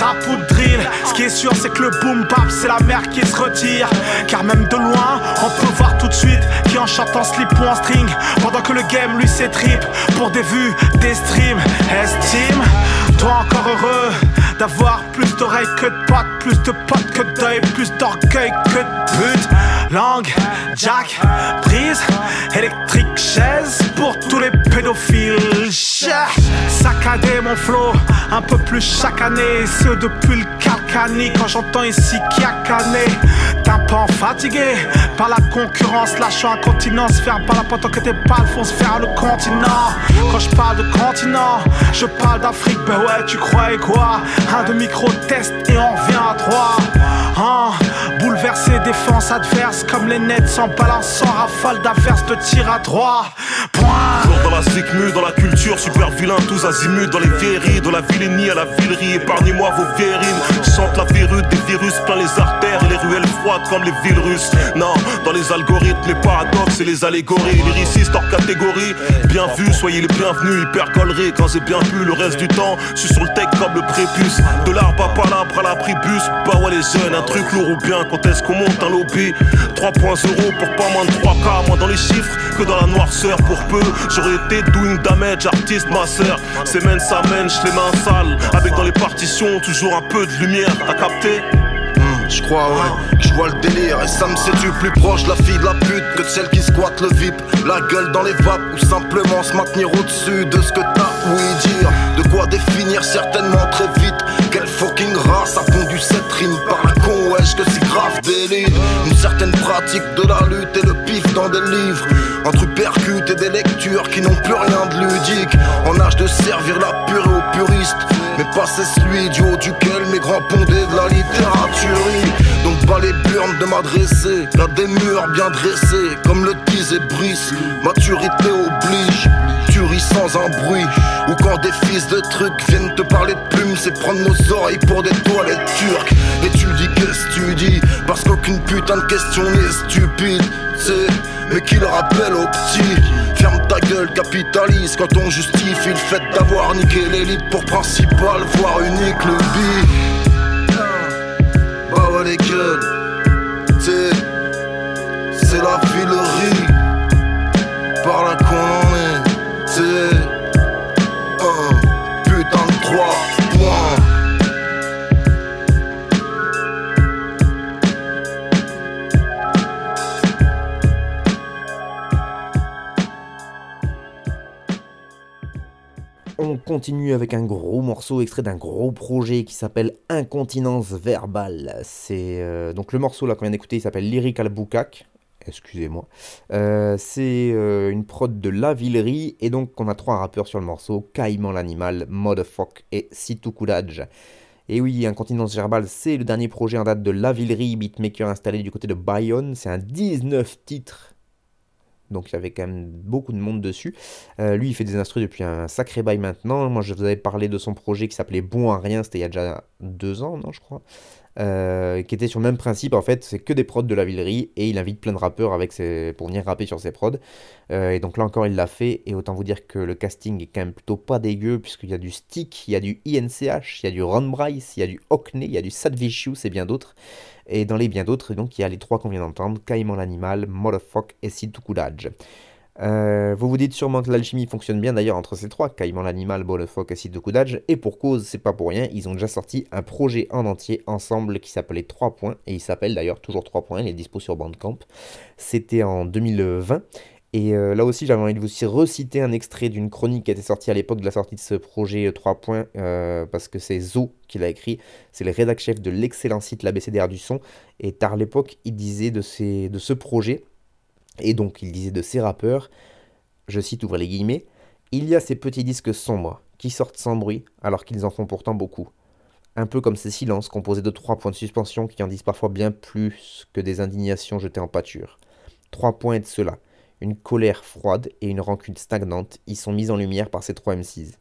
De drill. Ce qui est sûr, c'est que le boom bap, c'est la mer qui se retire. Car même de loin, on peut voir tout de suite qui en chante en slip ou en string. Pendant que le game lui s'étripe pour des vues, des streams. Estime, toi encore heureux d'avoir plus d'oreilles que de potes, plus de potes que d'œil, plus d'orgueil que de pute. Langue, jack, prise, électrique, chaise pour tous les pédophiles. Chah, Saccadé mon flow, un peu plus chaque année. Ce depuis le quand j'entends ici qui a cané. Tympan fatigué par la concurrence, lâchant incontinence. Faire pas la pendant que tes balles se faire le continent. Quand je parle de continent, je parle d'Afrique. Ben ouais, tu croyais quoi? Un de micro-test et on revient à trois. Hein Bouleverser défense adverse comme les nets sans balance, rafale d'averse de tir à droit. Point. Dans la zikmu, dans la culture, super vilain, tous azimuts, dans les vieilleries, de la vilainie à la villerie, épargnez-moi vos vérines. Chante la verrue des virus, plein les artères les ruelles froides comme les villes russes. Non, dans les algorithmes, les paradoxes et les allégories, lyriciste hors catégorie. Bien vu, soyez les bienvenus, hyper colleré quand j'ai bien pu le reste du temps. Je suis sur le tech comme le prépuce, de l'arbre à palabre à la pribus. Bah ouais, les jeunes, un truc lourd ou bien quand est-ce qu'on monte un lobby 3.0 pour pas moins de 3K, moins dans les chiffres que dans la noirceur. Pour peu, j'aurais été doing damage, artiste, ma sœur. Ces mènes, ça mène, les mains sales. Avec dans les partitions, toujours un peu de lumière, t'as capté je crois ouais, je vois le délire et ça me séduit plus proche la fille de la pute que de celle qui squatte le VIP, la gueule dans les vapes ou simplement se maintenir au-dessus de ce que t'as oui dire, de quoi définir certainement très vite quelle fucking race a pondu cette rime par la wesh que c'est grave délit une certaine pratique de la lutte et le pif dans des livres. Entre percute et des lectures qui n'ont plus rien de ludique. En âge de servir la purée aux puristes mais pas c'est celui du haut duquel mes grands pondaient de la littérature. Donc pas les burnes de m'adresser. Là des murs bien dressés Comme le disait Brice. Maturité oblige Sans un bruit Ou quand des fils de trucs viennent te parler de plumes C'est prendre nos oreilles pour des toilettes turques. Et tu dis qu'est-ce que tu dis? Parce qu'aucune putain de question n'est stupide C'est mais qui le rappelle aux petits Ferme ta gueule, capitalise quand on justifie le fait d'avoir niqué l'élite pour principal, voire unique le bif bah ouais les gueules C'est C'est la filerie Par là qu'on continue avec un gros morceau extrait d'un gros projet qui s'appelle Incontinence verbale. C'est euh, donc le morceau là qu'on vient d'écouter, il s'appelle Lyrical Bukak. Excusez-moi. Euh, c'est euh, une prod de La Villerie et donc on a trois rappeurs sur le morceau Caïman l'animal, Motherfuck et Situ Courage. Et oui, Incontinence verbale, c'est le dernier projet en date de La Villerie, beatmaker installé du côté de Bayonne. C'est un 19 titres donc il y avait quand même beaucoup de monde dessus. Euh, lui, il fait des instruments depuis un sacré bail maintenant. Moi, je vous avais parlé de son projet qui s'appelait Bon à rien, c'était il y a déjà deux ans, non, je crois. Euh, qui était sur le même principe, en fait, c'est que des prods de la Villerie, et il invite plein de rappeurs avec ses... pour venir rapper sur ses prods. Euh, et donc là encore, il l'a fait, et autant vous dire que le casting est quand même plutôt pas dégueu, puisqu'il y a du Stick, il y a du INCH, il y a du Ron Bryce, il y a du Hockney, il y a du Sadvicious et bien d'autres. Et dans les bien d'autres, donc il y a les trois qu'on vient d'entendre, Caïman l'animal, Motherfuck et Sidoukoudaj. Euh, vous vous dites sûrement que l'alchimie fonctionne bien d'ailleurs entre ces trois, Caïman l'animal, Motherfuck et Sidoukoudaj, et pour cause, c'est pas pour rien, ils ont déjà sorti un projet en entier ensemble qui s'appelait 3 points, et il s'appelle d'ailleurs toujours 3 points, il est dispo sur Bandcamp. C'était en 2020, et euh, là aussi, j'avais envie de vous reciter un extrait d'une chronique qui était sortie à l'époque de la sortie de ce projet 3 points, euh, parce que c'est Zo qui l'a écrit. C'est le rédac chef de l'excellent site l'ABCDR du son. Et à l'époque, il disait de, de ce projet, et donc il disait de ces rappeurs, je cite, ouvrez les guillemets, il y a ces petits disques sombres qui sortent sans bruit, alors qu'ils en font pourtant beaucoup. Un peu comme ces silences composés de trois points de suspension qui en disent parfois bien plus que des indignations jetées en pâture. Trois points de cela une colère froide et une rancune stagnante y sont mises en lumière par ces trois M6.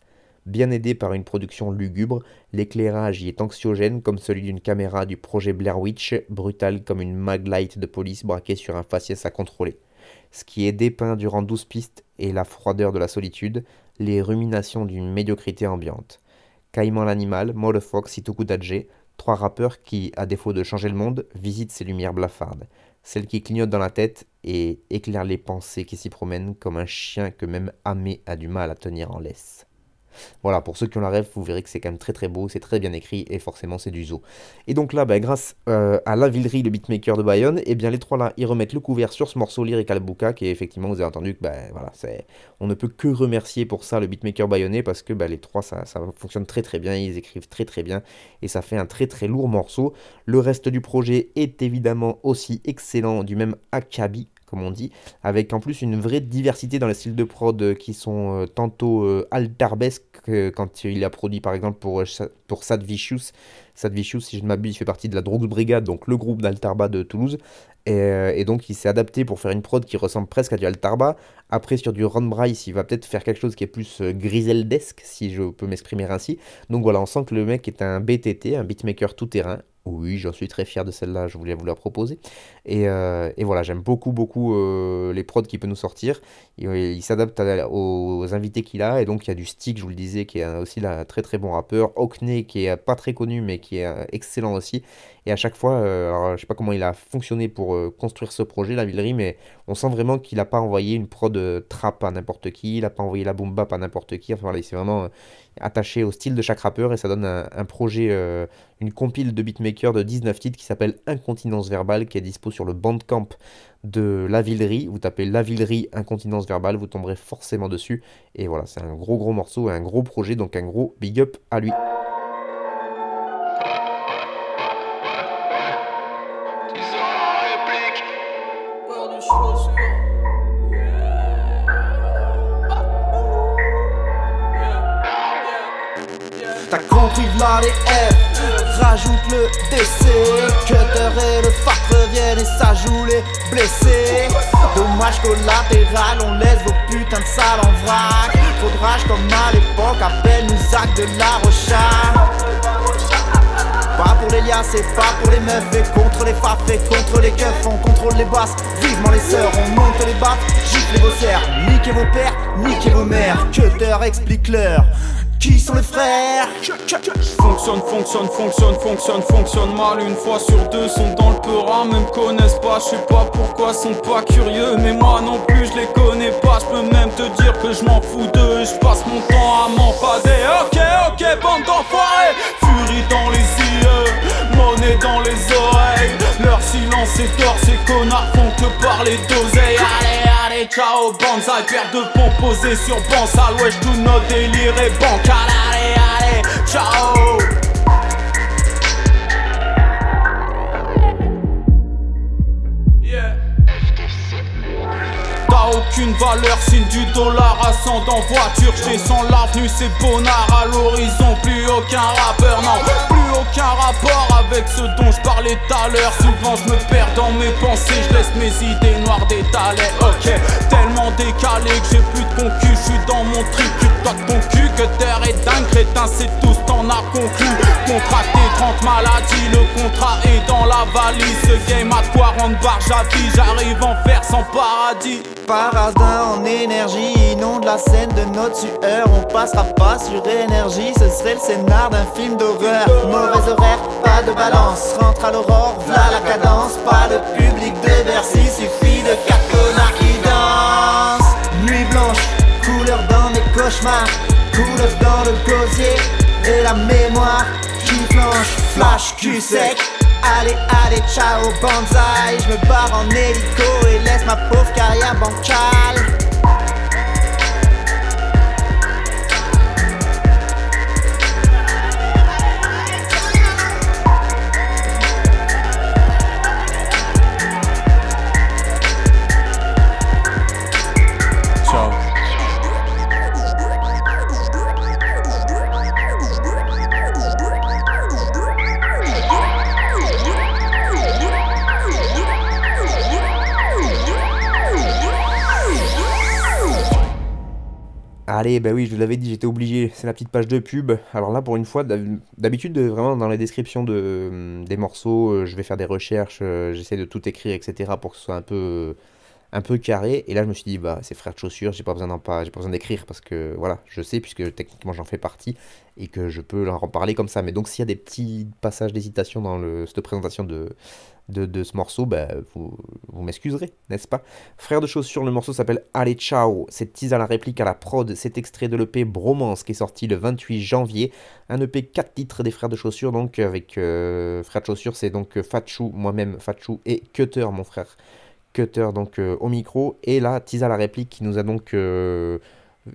Bien aidé par une production lugubre, l'éclairage y est anxiogène comme celui d'une caméra du projet Blair Witch, brutal comme une maglite de police braquée sur un faciès à contrôler. Ce qui est dépeint durant 12 pistes est la froideur de la solitude, les ruminations d'une médiocrité ambiante. Caïman l'animal, Fox, Itoku Daje, trois rappeurs qui, à défaut de changer le monde, visitent ces lumières blafardes, celles qui clignotent dans la tête et éclairent les pensées qui s'y promènent comme un chien que même Amé a du mal à tenir en laisse. Voilà, pour ceux qui ont la rêve, vous verrez que c'est quand même très très beau, c'est très bien écrit et forcément c'est du zoo. Et donc là, bah, grâce euh, à La Villerie, le beatmaker de Bayonne, et eh bien les trois là, ils remettent le couvert sur ce morceau Lyric Albuka qui effectivement, vous avez entendu que bah, voilà, on ne peut que remercier pour ça le beatmaker bayonnais parce que bah, les trois ça, ça fonctionne très très bien, ils écrivent très très bien et ça fait un très très lourd morceau. Le reste du projet est évidemment aussi excellent, du même Akabi comme on dit, avec en plus une vraie diversité dans les styles de prod qui sont euh, tantôt euh, altarbesques quand il a produit par exemple pour, euh, pour Sad Vicious. Sad Vicious, si je ne m'abuse, fait partie de la Drogue Brigade, donc le groupe d'Altarba de Toulouse. Et, donc il s'est adapté pour faire une prod qui ressemble presque à du Altarba. Après sur du Ron Bryce, il va peut-être faire quelque chose qui est plus griseldesque, si je peux m'exprimer ainsi. Donc voilà, on sent que le mec est un BTT, un beatmaker tout terrain, oui, j'en suis très fier de celle-là, je voulais vous la proposer. Et, euh, voilà, j'aime beaucoup, beaucoup euh, les prods qu'il peut nous sortir. Il, il s'adapte aux, invités qu'il a, et donc il y a du Stick, je vous le disais, qui est aussi un très très bon rappeur. Hockney, qui est pas très connu, mais qui est euh, excellent aussi. Et à chaque fois, alors, je sais pas comment il a fonctionné pour construire ce projet, la Villerie, mais on sent vraiment qu'il n'a pas envoyé une prod trap à n'importe qui, il n'a pas envoyé la boom bap à n'importe qui. Enfin voilà, c'est vraiment attaché au style de chaque rappeur, et ça donne un, projet, une compile de beatmakers de 19 titres qui s'appelle Incontinence Verbale, qui est dispo sur le Bandcamp de La Villerie. Vous tapez La Villerie Incontinence Verbale, vous tomberez forcément dessus. Et voilà, c'est un gros gros morceau, un gros projet, donc un gros big up à lui. T'as compris là les F, rajoute le DC Cutter et le fac reviennent et ça joue les blessés. Dommage collatéral, on laisse vos putains de salles en vrac. Faudra comme à l'époque, appelle-nous Zach de la Rocha pas pour les lias, c'est pas pour les meufs. Et contre les faf et contre les keufs On contrôle les basses, vivement les sœurs On monte les baffes, gifle les bossers Niquez vos pères, niquez vos mères. Cutter explique-leur qui sont les frères? Fonctionne, fonctionne, fonctionne, fonctionne, fonctionne mal. Une fois sur deux sont dans le peura Même connaissent pas, je sais pas pourquoi sont pas curieux. Mais moi non plus je les connais pas. Je peux même te dire que je m'en fous d'eux. Je passe mon temps à m'empader Ok, ok, bande d'enfoirés. Furie dans les dans les oreilles. Leur silence est d'or, ces connards font que parler d'oseille. Allez, allez, ciao, banzai Paire de pompes posées sur Bansal Wesh, tout notre délire est bancal. Allez, allez, ciao. T'as aucune valeur, signe du dollar ascendant. Voiture Je descends l'avenue, c'est bonnard à l'horizon. Plus aucun rappeur, non, rapport avec ce dont je parlais tout à l'heure. Souvent je me perds dans mes pensées, je laisse mes idées noires d'étaler. Ok, tellement décalé que j'ai plus de concu, je suis dans mon truc, toi ton cul Que terre est dingue, crétin, c'est tout ce t'en as conclu Contracté 30 maladies, le contrat est dans la valise. Ce game à quoi rendre barge à vie, j'arrive en faire sans paradis. Paradin en énergie, inonde la scène de notre sueur. On passera pas sur énergie, ce serait le scénar d'un film d'horreur. Mauvais horaire, pas de balance, rentre à l'aurore, v'là la cadence. Pas de public de Bercy, suffit de quatre connards qui dansent cauchemars Couleur dans le gosier et la mémoire qui flanche. Flash cul sec. Allez, allez, ciao, banzai. Je me barre en hélico et laisse ma pauvre carrière bancale Allez, bah oui, je vous l'avais dit, j'étais obligé, c'est la petite page de pub. Alors là, pour une fois, d'habitude, vraiment dans les descriptions de, des morceaux, je vais faire des recherches, j'essaie de tout écrire, etc. pour que ce soit un peu un peu carré. Et là, je me suis dit, bah, c'est frère de chaussures, j'ai pas besoin d'en pas, j'ai pas besoin d'écrire parce que voilà, je sais puisque techniquement j'en fais partie et que je peux leur en parler comme ça. Mais donc, s'il y a des petits passages d'hésitation dans le, cette présentation de, de, ce morceau, bah, vous, vous m'excuserez, n'est-ce pas? Frère de chaussures, le morceau s'appelle Allez Ciao. C'est tease à la réplique à la prod. C'est extrait de l'EP Bromance qui est sorti le 28 janvier. Un EP 4 titres des frères de chaussures, donc avec euh, frère de chaussures, c'est donc Fatchou, moi-même Fatchou et Cutter, mon frère. Cutter donc euh, au micro. Et là Tisa la réplique qui nous a donc euh,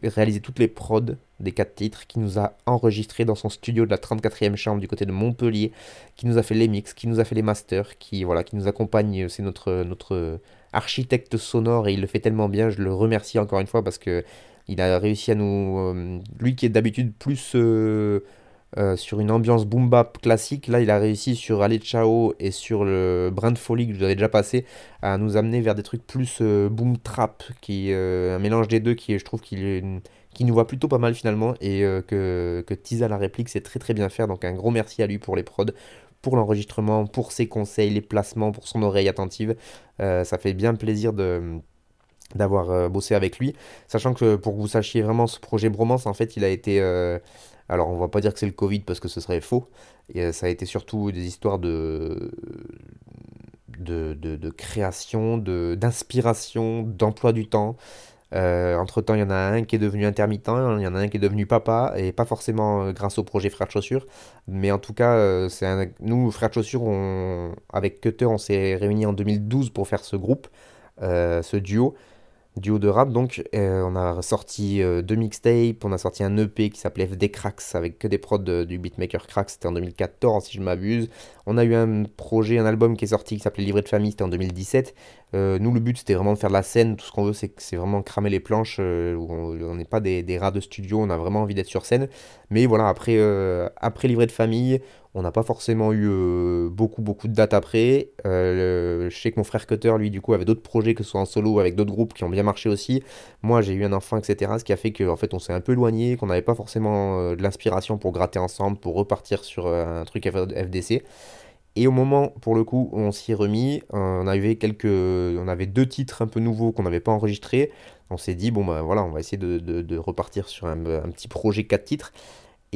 réalisé toutes les prods des quatre titres, qui nous a enregistré dans son studio de la 34e chambre du côté de Montpellier, qui nous a fait les mix, qui nous a fait les masters, qui voilà, qui nous accompagne, c'est notre notre architecte sonore et il le fait tellement bien, je le remercie encore une fois parce que il a réussi à nous euh, lui qui est d'habitude plus euh, sur une ambiance boom bap classique. Là, il a réussi sur Ale Chao et sur le Brin de Folie que je vous avais déjà passé à nous amener vers des trucs plus euh, boom trap, qui euh, un mélange des deux qui, je trouve, qui, qui nous voit plutôt pas mal finalement et que, que la réplique, c'est très très bien faire. Donc un gros merci à lui pour les prods pour l'enregistrement, pour ses conseils, les placements, pour son oreille attentive. ça fait bien plaisir de d'avoir bossé avec lui. Sachant que pour que vous sachiez vraiment ce projet Bromance, en fait, il a été alors on va pas dire que c'est le Covid parce que ce serait faux. Euh, ça a été surtout des histoires de, de, de, création, d'inspiration, d'emploi du temps. Euh, entre temps, il y en a un qui est devenu intermittent, il y en a un qui est devenu papa, et pas forcément euh, grâce au projet Frères de Chaussures, mais en tout cas, c'est nous, Frères de Chaussures, avec Cutter, on s'est réunis en 2012 pour faire ce groupe, ce duo, duo de rap donc. Euh, on a sorti euh, deux mixtapes, on a sorti un EP qui s'appelait FD Cracks avec que des prods du beatmaker Cracks, c'était en 2014 si je m'abuse. On a eu un projet, un album qui est sorti qui s'appelait Livret de famille, c'était en 2017. Euh, nous le but c'était vraiment de faire de la scène, tout ce qu'on veut c'est c'est vraiment cramer les planches, on n'est pas des, des, rats de studio, on a vraiment envie d'être sur scène. Mais voilà, après, après Livret de famille, on n'a pas forcément eu euh, beaucoup, de dates après. Euh, je sais que mon frère Cutter, lui, du coup, avait d'autres projets, que ce soit en solo avec d'autres groupes qui ont bien marché aussi. Moi, j'ai eu un enfant, etc. Ce qui a fait qu'en fait, on s'est un peu éloigné, qu'on n'avait pas forcément euh, de l'inspiration pour gratter ensemble, pour repartir sur un truc FDC. Et au moment, pour le coup, où on s'y est remis, on avait quelques, on avait deux titres un peu nouveaux qu'on n'avait pas enregistrés. On s'est dit bon ben voilà, on va essayer de, repartir sur un, un, petit projet 4 titres.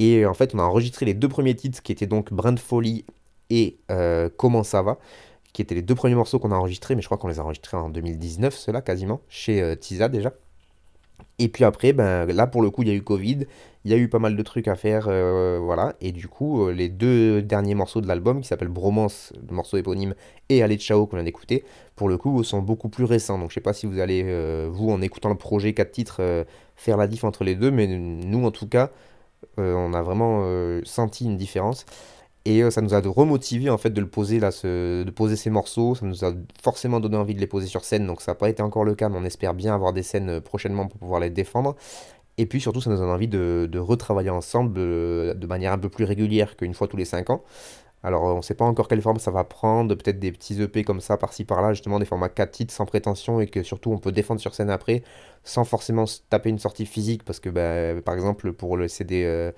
Et en fait, on a enregistré les deux premiers titres qui étaient donc Brand Folly et euh, Comment ça va, qui étaient les deux premiers morceaux qu'on a enregistrés, mais je crois qu'on les a enregistrés en 2019, ceux-là quasiment, chez euh, Tisa déjà. Et puis après, ben, là pour le coup, il y a eu Covid, il y a eu pas mal de trucs à faire, euh, voilà. Et du coup, les deux derniers morceaux de l'album, qui s'appellent Bromance, morceau éponyme, et Allez Ciao qu'on vient d'écouter, pour le coup, sont beaucoup plus récents. Donc je sais pas si vous allez, vous, en écoutant le projet 4 titres, faire la diff entre les deux, mais nous, en tout cas, euh, on a vraiment euh, senti une différence. Et euh, ça nous a remotivé en fait de le poser là, de poser ces morceaux. Ça nous a forcément donné envie de les poser sur scène. Donc ça n'a pas été encore le cas, mais on espère bien avoir des scènes prochainement pour pouvoir les défendre. Et puis surtout, ça nous donne envie de, retravailler ensemble de, manière un peu plus régulière qu'une fois tous les 5 ans. Alors on ne sait pas encore quelle forme ça va prendre, peut-être des petits EP comme ça par-ci par-là, justement des formats 4 titres sans prétention et que surtout on peut défendre sur scène après sans forcément taper une sortie physique parce que bah, par exemple pour le CD euh,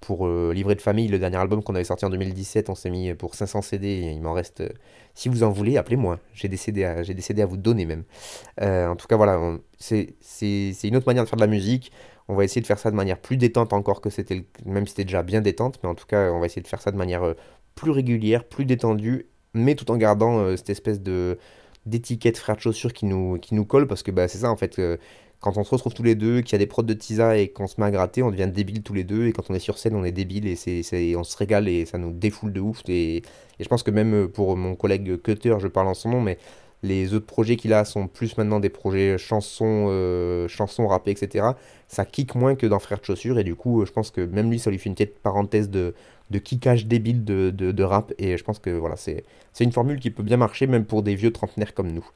pour euh, Livret de famille, le dernier album qu'on avait sorti en 2017, on s'est mis pour 500 CD, et il m'en reste euh, si vous en voulez, appelez-moi, j'ai des CD à, vous donner même. en tout cas voilà, c'est une autre manière de faire de la musique. On va essayer de faire ça de manière plus détente encore que c'était, même si c'était déjà bien détente, mais en tout cas, on va essayer de faire ça de manière plus régulière, plus détendue, mais tout en gardant euh, cette espèce de d'étiquette frère de chaussures qui nous, qui nous colle, parce que bah, c'est ça en fait, euh, quand on se retrouve tous les deux, qu'il y a des prods de Tisa et qu'on se met à gratter, on devient débile tous les deux, et quand on est sur scène, on est débile, et c'est, on se régale, et ça nous défoule de ouf, et, je pense que même pour mon collègue Cutter, je parle en son nom, mais les autres projets qu'il a sont plus maintenant des projets chansons, euh, chansons rappées, etc. Ça kick moins que dans Frères de Chaussures. Et du coup, je pense que même lui, ça lui fait une petite parenthèse de, de kickage débile de, rap. Et je pense que voilà, c'est une formule qui peut bien marcher, même pour des vieux trentenaires comme nous.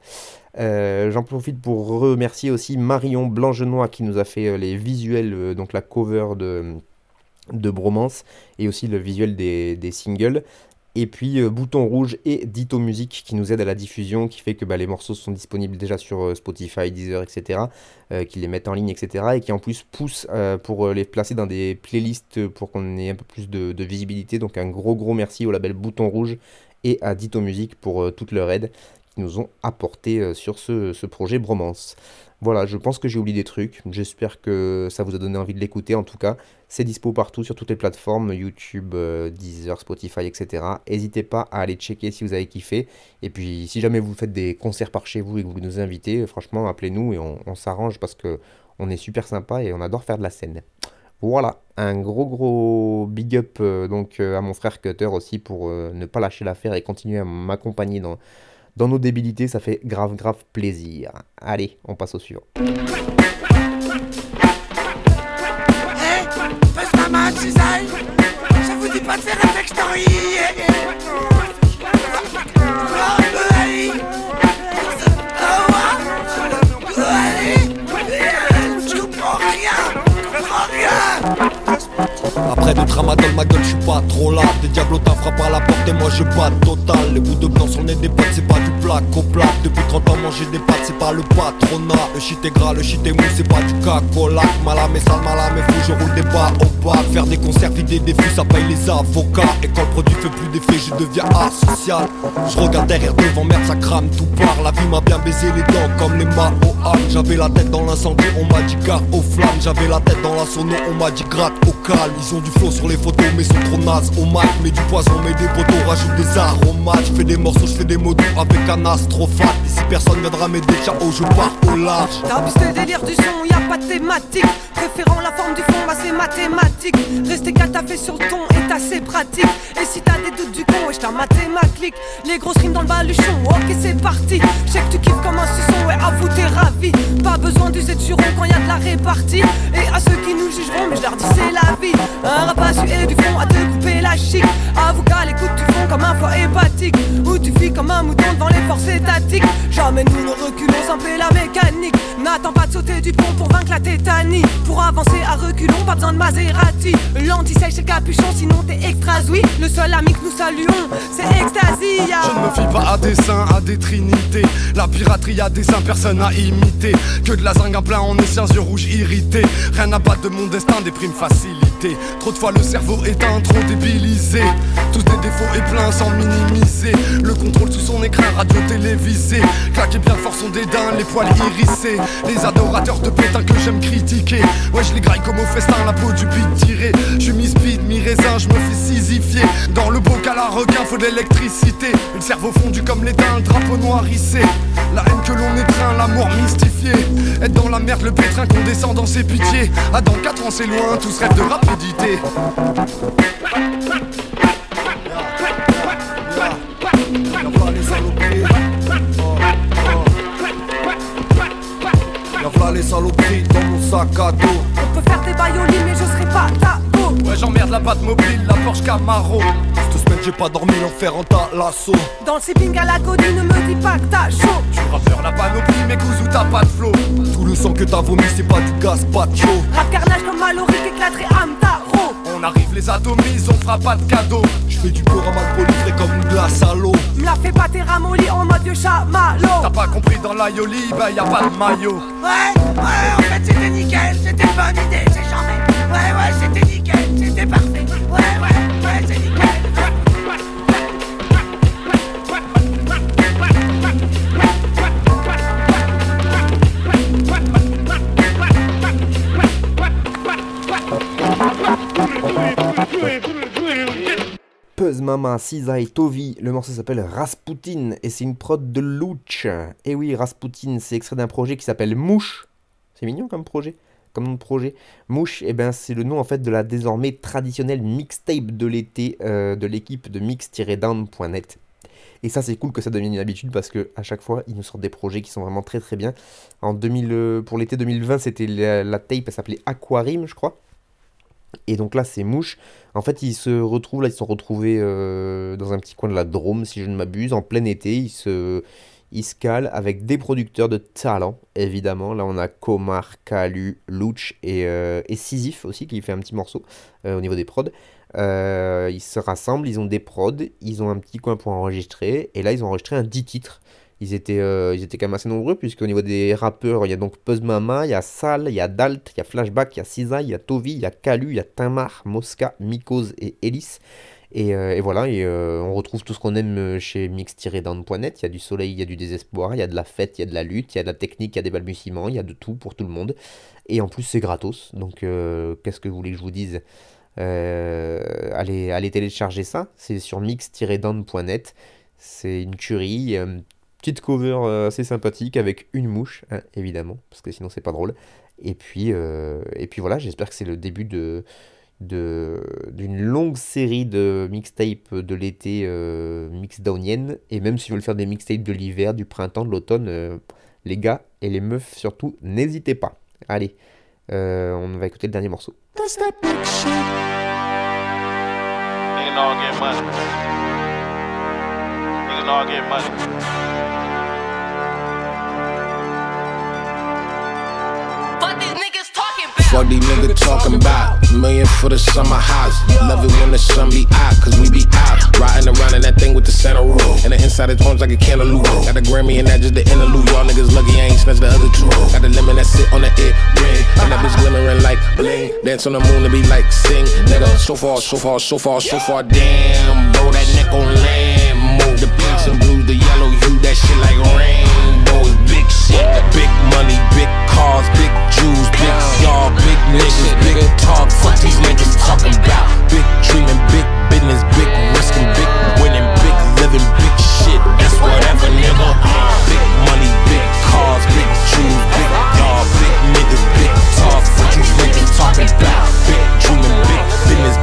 Euh, j'en profite pour remercier aussi Marion Blanchenois qui nous a fait euh, les visuels, donc la cover de, Bromance, et aussi le visuel des singles. Et puis euh, Bouton Rouge et Dito Music qui nous aident à la diffusion, qui fait que bah, les morceaux sont disponibles déjà sur euh, Spotify, Deezer, etc. Euh, qui les mettent en ligne, etc. Et qui en plus poussent pour les placer dans des playlists pour qu'on ait un peu plus de, visibilité. Donc un gros gros merci au label Bouton Rouge et à Dito Music pour toute leur aide nous ont apporté sur ce, ce projet Bromance. Voilà, je pense que j'ai oublié des trucs. J'espère que ça vous a donné envie de l'écouter. En tout cas, c'est dispo partout sur toutes les plateformes YouTube, euh, Deezer, Spotify, etc. N'hésitez pas à aller checker si vous avez kiffé. Et puis, si jamais vous faites des concerts par chez vous et que vous nous invitez, franchement, appelez-nous et on, s'arrange parce que on est super sympa et on adore faire de la scène. Voilà, un gros gros big up euh, donc euh, à mon frère Cutter aussi pour ne pas lâcher l'affaire et continuer à m'accompagner dans dans nos débilités, ça fait grave grave plaisir. Allez, on passe au suivant. Après de tramadol, ma gueule, je suis pas trop là. Des diablotas frappent à la porte et moi je pas total. Les bouts de blanc sur le nez des potes, c'est pas du plat au plat. Depuis 30 ans, manger des pâtes, c'est pas le patronat. Le shit est gras, le shit est mou, c'est pas du cacola. Malame et sale, malame et fou, je roule des bas au bas. Faire des concerts, vider des fûts, ça paye les avocats. Et quand le produit fait plus d'effet, je deviens asocial. Je regarde derrière devant, merde, ça crame, tout part. La vie m'a bien baisé les dents comme les mains au J'avais la tête dans l'incendie, on m'a dit car aux flammes. J'avais la tête dans la sono, on m'a dit gratte au calme. Ils ont du flow sur les photos, mais sont trop nazes au mat. Mets du poison, mets des poteaux, rajoute des aromates. Je fais des morceaux, je fais des mots doux avec un astrophate. Ici personne viendra m'aider, ciao, je pars au large. T'as le délire du son, y a pas de thématique. Préférant la forme du fond, bah c'est mathématique. Rester fait sur le ton est assez pratique. Et si t'as des doutes du con, ouais, j't'en maté ma clique. Les grosses rimes dans le baluchon, ok c'est parti. Je que tu kiffes comme un suçon, ouais, avoue t'es ravi. Pas besoin de juron quand y a de la répartie. Et à ceux qui nous jugeront, mais je leur dis c'est la vie. Un rapace et du fond à te couper la chic. Qu'à l'écoute du fond comme un foie hépatique. Ou tu fuis comme un mouton devant les forces étatiques. Jamais nous ne reculons sans la mécanique. N'attends pas de sauter du pont pour vaincre la tétanie. Pour avancer à reculons, pas besoin de Maserati. L'anti-sèche c'est le capuchon, sinon t'es extra oui. Le seul ami que nous saluons, c'est Ecstasy. Je ne me fie pas à des saints, à des trinités. La piraterie a des saints, personne à imiter. Que de la zingue plein, on est yeux rouges irrités. Rien à battre de mon destin, des primes Trop de fois le cerveau éteint, trop débilisé. Tous des défauts et pleins sans minimiser. Le contrôle sous son écran radio télévisé. Claquer bien fort son dédain, les poils irrissés. Les adorateurs de pétain que j'aime critiquer. Ouais, je les graille comme au festin, la peau du pit tiré. Je mi speed, mi raisin, je me fais sizifier. Dans le bocal à requin, faut de l'électricité. Le cerveau fondu comme l'étain, le drapeau noirissé. La haine que l'on étreint, l'amour mystifié. Être dans la merde, le pétrin qu'on descend dans ses pitiés. Ah, dans 4 ans, c'est loin, tous rêvent de rapidité. Y'a les saloperies dans mon sac à dos. On peut faire des baïolines, mais je serai pas ta. Ouais, j'emmerde la patte mobile, la Porsche Camaro. Semaine, j'ai pas dormi, l'enfer en talasso. Dans le sipping à l'agonie, ne me dis pas que t'as chaud. Tu rappeur la panoplie, mais où t'as pas de flow. Tout le sang que t'as vomi, c'est pas du gaz, pas de chaud. Rap carnage comme Maloric, éclaterait Amtaro. On arrive, les atomises, on fera pas de cadeau. Je fais du beurre à mal proliferé comme une glace à l'eau. Me la fais pas tes ramollis en mode vieux chamallow. T'as pas compris dans l'aioli, bah y a pas de maillot. Ouais, ouais, en fait c'était nickel, c'était une bonne idée, c'est jamais. Ouais, ouais, c'était nickel, c'était parfait. Mama, et Tovi, le morceau s'appelle Rasputin et c'est une prod de Louch. Et oui, Rasputin, c'est extrait d'un projet qui s'appelle Mouche. C'est mignon comme projet comme nom de projet. Mouche, eh ben, c'est le nom en fait de la désormais traditionnelle mixtape de l'été euh, de l'équipe de mix-down.net. Et ça, c'est cool que ça devienne une habitude parce que à chaque fois, ils nous sortent des projets qui sont vraiment très très bien. En 2000, euh, pour l'été 2020, c'était la, tape, elle s'appelait Aquarim, je crois. Et donc là, c'est Mouche. En fait, ils se retrouvent, là, ils sont retrouvés euh, dans un petit coin de la Drôme, si je ne m'abuse, en plein été. Ils se, il se cale avec des producteurs de talent, évidemment. Là, on a Komar, Kalu, Luch et, euh, et Sisyphe aussi, qui fait un petit morceau euh, au niveau des prods. Ils se rassemblent, ils ont des prods, ils ont un petit coin pour enregistrer, et là, ils ont enregistré un 10 titres. Ils étaient, ils étaient quand même assez nombreux, puisqu'au niveau des rappeurs, il y a donc Mama, il y a Sal, il y a Dalt, il y a Flashback, il y a Siza, il y a Tovi, il y a Kalu, il y a Tamar, Mosca, Mikos et Ellis. Euh, et, voilà, euh, on retrouve tout ce qu'on aime euh, chez mix-down.net. Il y a du soleil, il y a du désespoir, il y a de la fête, il y a de la lutte, il y a de la technique, il y a des balbutiements, il y a de tout pour tout le monde. Et en plus, c'est gratos. Donc, qu'est-ce que vous voulez que je vous dise allez, allez télécharger ça. C'est sur mix-down.net. C'est une tuerie. Petite cover assez sympathique avec une mouche, hein, évidemment, parce que sinon, c'est pas drôle. Et puis, et puis voilà, j'espère que c'est le début de d'une longue série de mixtapes de l'été euh. Et même si vous voulez faire des mixtapes de l'hiver, du printemps, de l'automne, euh, les gars et les meufs surtout, n'hésitez pas. Allez, euh, on va écouter le dernier morceau. Fuck these niggas talking about. Million for the summer house. Love it when the sun be out, cause we be out. Riding around in that thing with the center roof. And the inside it horns like a cantaloupe. Got a Grammy and that just the interlude. Y'all niggas lucky I ain't snatched the other two. Got the lemon that sit on the ear ring. And that bitch glimmering like bling. Dance on the moon to be like sing. Nigga, so far, so far, so far, so far. Damn, bro, that neck on land. Move the pinks and blues, the yellow hue, that shit like rainbows. Big money, big cars, big Jews, big y'all, big niggas, big talk. Fuck these niggas talking about. Big dreaming, big business, big risking, big winning, big living, big shit. That's whatever, nigga. Big money, big cars, big Jews, big y'all, big niggas, big talk. Fuck these niggas talking about. Big dreaming, big business,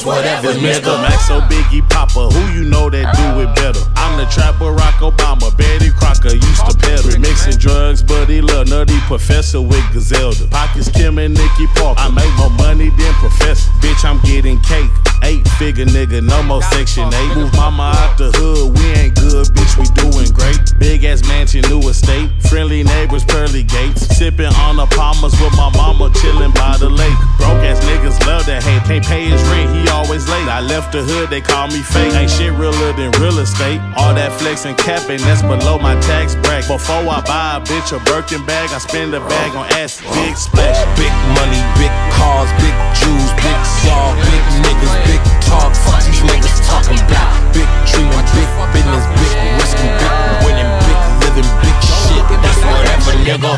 That's whatever, nigga. Maxo, Biggie, Papa, who you know that do it better? I'm the trap Barack Obama, Betty Crocker used to pedal. Mixing drugs, but he love nutty professor with Gazelda. Pockets Kim and Nicky Parker. I make more money than professor. Bitch, I'm getting cake. Eight figure nigga, no more section eight. Move mama out the hood, we ain't good, bitch, we doing great. Big ass mansion, new estate. Friendly neighbors, pearly gates. Sipping on the palmers with my mama, chilling by the lake. Broke ass niggas love that hate. Can't pay his rent, he always late. I left the hood, they call me fake. Ain't shit realer than real estate. All that flex and capping, that's below my tax bracket. Before I buy a bitch a Birkin bag, I spend a bag on ass, big splash. Big money, big cars, big Jews, big y'all, big niggas, big talk. Fuck these niggas talking about. Big dreaming, big business, big risking, big winning, big living, big shit. That's whatever, nigga.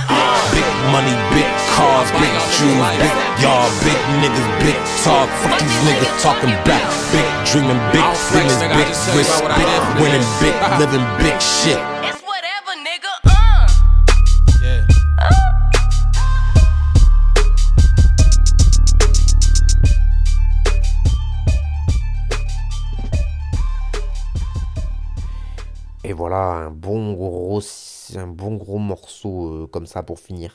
Big money, big cars, big Jews, big y'all, big niggas, big talk. Fuck these niggas talking about. Big dreaming, big business, big risk, big winning, big living, big shit. Et voilà un bon gros, un bon gros morceau euh, comme ça pour finir.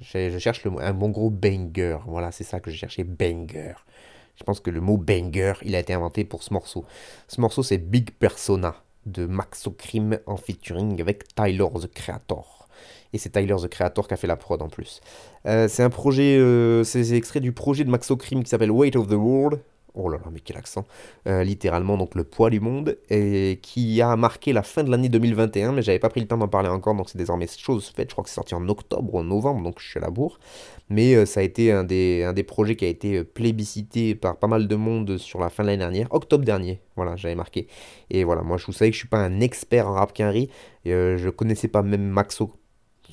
Je, cherche le un bon gros banger. Voilà, c'est ça que je cherchais, banger. Je pense que le mot banger, il a été inventé pour ce morceau. Ce morceau, c'est Big Persona de Maxocrim en featuring avec Tyler the Creator. Et c'est Tyler the Creator qui a fait la prod en plus. Euh, c'est un projet, euh, c'est extrait du projet de Maxocrim qui s'appelle Weight of the World. Oh là là, mais quel accent euh, Littéralement, donc le poids du monde, et qui a marqué la fin de l'année 2021, mais j'avais pas pris le temps d'en parler encore, donc c'est désormais chose faite. Je crois que c'est sorti en octobre ou novembre, donc je suis à la bourre. Mais euh, ça a été un des, un des projets qui a été euh, plébiscité par pas mal de monde sur la fin de l'année dernière, octobre dernier, voilà, j'avais marqué. Et voilà, moi je vous savez que je suis pas un expert en rap quinri, et je connaissais pas même Maxo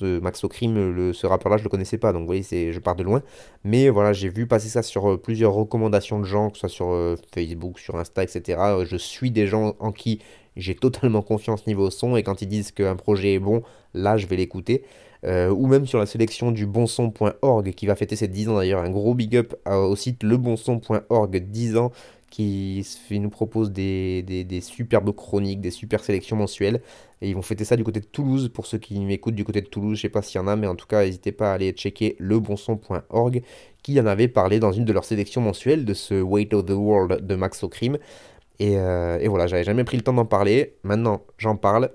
Max Crime, ce rappeur-là, je le connaissais pas, donc vous voyez, je pars de loin. Mais voilà, j'ai vu passer ça sur euh, plusieurs recommandations de gens, que ce soit sur euh, Facebook, sur Insta, etc. Je suis des gens en qui j'ai totalement confiance niveau son, et quand ils disent qu'un projet est bon, là, je vais l'écouter. Euh, ou même sur la sélection du bonson.org qui va fêter ses 10 ans d'ailleurs. Un gros big up au site lebonson.org 10 ans qui nous propose des, superbes chroniques, des super sélections mensuelles. Et ils vont fêter ça du côté de Toulouse. Pour ceux qui m'écoutent du côté de Toulouse, je sais pas s'il y en a, mais en tout cas, n'hésitez pas à aller checker lebonson.org qui en avait parlé dans une de leurs sélections mensuelles de ce Weight of the World de Max O'Crim. Et, et voilà, j'avais jamais pris le temps d'en parler. Maintenant, j'en parle.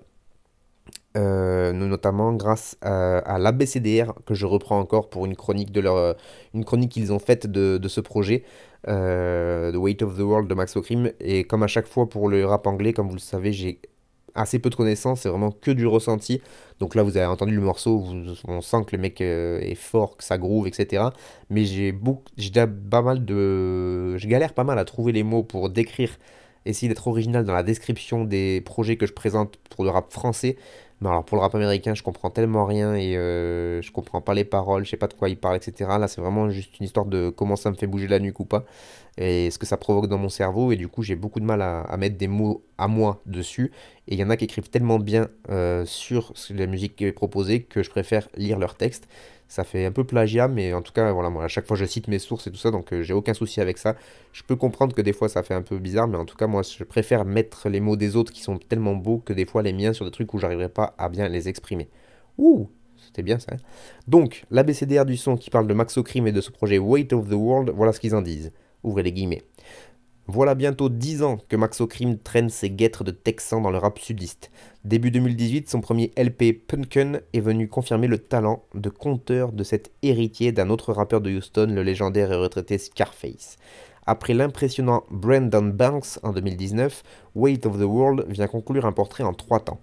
Notamment grâce à, l'ABCDR que je reprends encore pour une chronique de leur une chronique qu'ils ont faite de, de, ce projet The Weight of the World de Max O'Crim et comme à chaque fois pour le rap anglais comme vous le savez j'ai assez peu de connaissances, c'est vraiment que du ressenti. Donc là, vous avez entendu le morceau, on sent que le mec euh, est fort, que ça groove, etc. Mais j'ai beaucoup, j'ai pas mal de, je galère pas mal à trouver les mots pour décrire, essayer d'être original dans la description des projets que je présente pour le rap français. Mais alors pour le rap américain, je comprends tellement rien et euh, je comprends pas les paroles, je sais pas de quoi il parle, etc. Là, c'est vraiment juste une histoire de comment ça me fait bouger la nuque ou pas et ce que ça provoque dans mon cerveau. Et du coup, j'ai beaucoup de mal à, mettre des mots à moi dessus. Et il y en a qui écrivent tellement bien euh, sur la musique qui est proposée que je préfère lire leur texte. Ça fait un peu plagiat, mais en tout cas, voilà, moi, à chaque fois, je cite mes sources et tout ça, donc euh, j'ai aucun souci avec ça. Je peux comprendre que des fois, ça fait un peu bizarre, mais en tout cas, moi, je préfère mettre les mots des autres qui sont tellement beaux que des fois les miens sur des trucs où j'arriverai pas à bien les exprimer. Ouh, c'était bien ça. Hein. donc, l'ABCDR du son qui parle de Max Crime et de ce projet Weight of the World, voilà ce qu'ils en disent. Ouvrez les guillemets. Voilà bientôt 10 ans que Max O'Crim traîne ses guêtres de Texans dans le rap sudiste. Début 2018, son premier LP Punken est venu confirmer le talent de conteur de cet héritier d'un autre rappeur de Houston, le légendaire et retraité Scarface. Après l'impressionnant Brandon Banks en 2019, Weight of the World vient conclure un portrait en trois temps.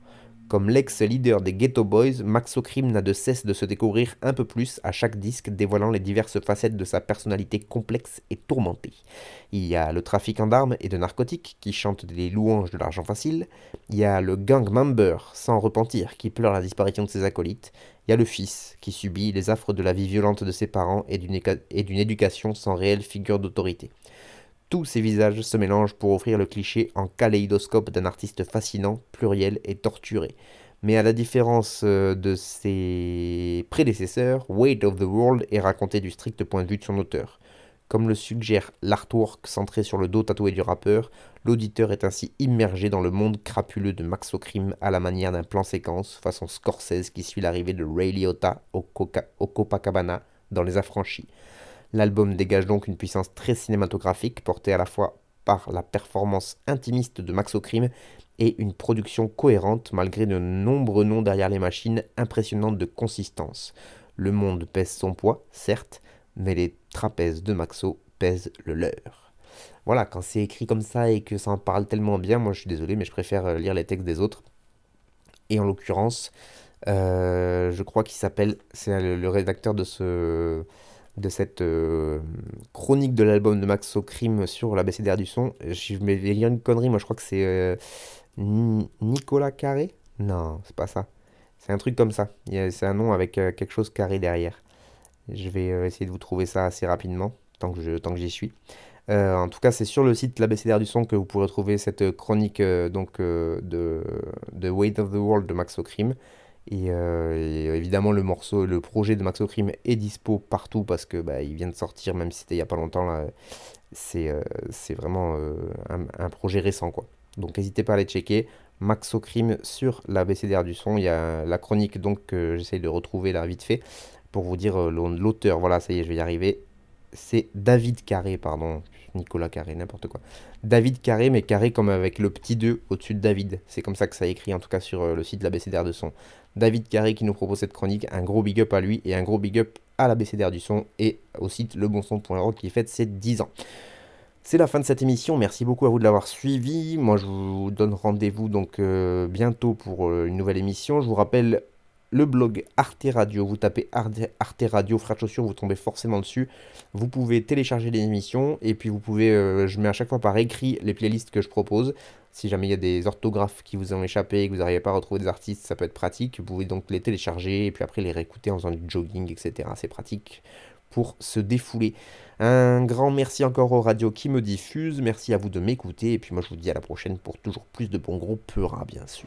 Comme l'ex-leader des Ghetto Boys, Max O'Crim n'a de cesse de se découvrir un peu plus à chaque disque, dévoilant les diverses facettes de sa personnalité complexe et tourmentée. Il y a le trafiquant d'armes et de narcotiques qui chante des louanges de l'argent facile. Il y a le gang member sans repentir qui pleure la disparition de ses acolytes. Il y a le fils qui subit les affres de la vie violente de ses parents et d'une éducation sans réelle figure d'autorité. Tous ces visages se mélangent pour offrir le cliché en kaléidoscope d'un artiste fascinant, pluriel et torturé. Mais à la différence euh, de ses prédécesseurs, Weight of the World est raconté du strict point de vue de son auteur. Comme le suggère l'artwork centré sur le dos tatoué du rappeur, l'auditeur est ainsi immergé dans le monde crapuleux de Max O'Crim à la manière d'un plan séquence façon Scorsese qui suit l'arrivée de Ray Liotta au Copacabana dans Les Affranchis. L'album dégage donc une puissance très cinématographique portée à la fois par la performance intimiste de Max O'Crim et une production cohérente malgré de nombreux noms derrière les machines impressionnantes de consistance. Le monde pèse son poids, certes, mais les trapèzes de Maxo pèsent le leur. Voilà, quand c'est écrit comme ça et que ça en parle tellement bien, moi je suis désolé, mais je préfère euh, lire les textes des autres. Et en l'occurrence, euh, je crois qu'il s'appelle, c'est le rédacteur de ce de cette euh, chronique de l'album de Max Crime sur la BCDR du son. Je vais dire une connerie, moi je crois que c'est euh, Nicolas Carré? Non, c'est pas ça. C'est un truc comme ça. C'est un nom avec euh, quelque chose carré derrière. Je vais essayer de vous trouver ça assez rapidement, tant que, j'y suis. en tout cas, c'est sur le site La BCDR du son que vous pourrez trouver cette chronique donc, de, de Weight of the World de Max Crime. Euh, et, évidemment, le morceau, le projet de Max Crime est dispo partout parce que bah, il vient de sortir, même si c'était il n'y a pas longtemps. Là, c'est, euh, c'est vraiment euh, un, projet récent, quoi. Donc, n'hésitez pas à aller checker. Max Crime sur la BCDR du son. Il y a la chronique donc que j'essaye de retrouver là vite fait pour vous dire l'auteur. Voilà, ça y est, je vais y arriver. C'est David Carré, pardon. Nicolas Carré, n'importe quoi. David Carré, mais Carré comme avec le petit 2 au-dessus de David. C'est comme ça que ça écrit en tout cas sur le site de la BCDR de son. David Carré qui nous propose cette chronique. Un gros big up à lui et un gros big up à la BCDR du son et au site lebonson.org qui fête ses 10 ans. C'est la fin de cette émission. Merci beaucoup à vous de l'avoir suivi. Moi, je vous donne rendez-vous donc euh, bientôt pour euh, une nouvelle émission. Je vous rappelle le blog Arte Radio. Vous tapez Arte Radio Frères Chaussures, vous tombez forcément dessus. Vous pouvez télécharger les émissions et puis vous pouvez, euh, je mets à chaque fois par écrit les playlists que je propose. Si jamais il y a des orthographes qui vous ont échappé et que vous n'arrivez pas à retrouver des artistes, ça peut être pratique. Vous pouvez donc les télécharger et puis après les réécouter en faisant du jogging, etc. C'est pratique pour se défouler. Un grand merci encore aux radios qui me diffusent. Merci à vous de m'écouter. Et puis moi je vous dis à la prochaine pour toujours plus de bons gros peuras, bien sûr.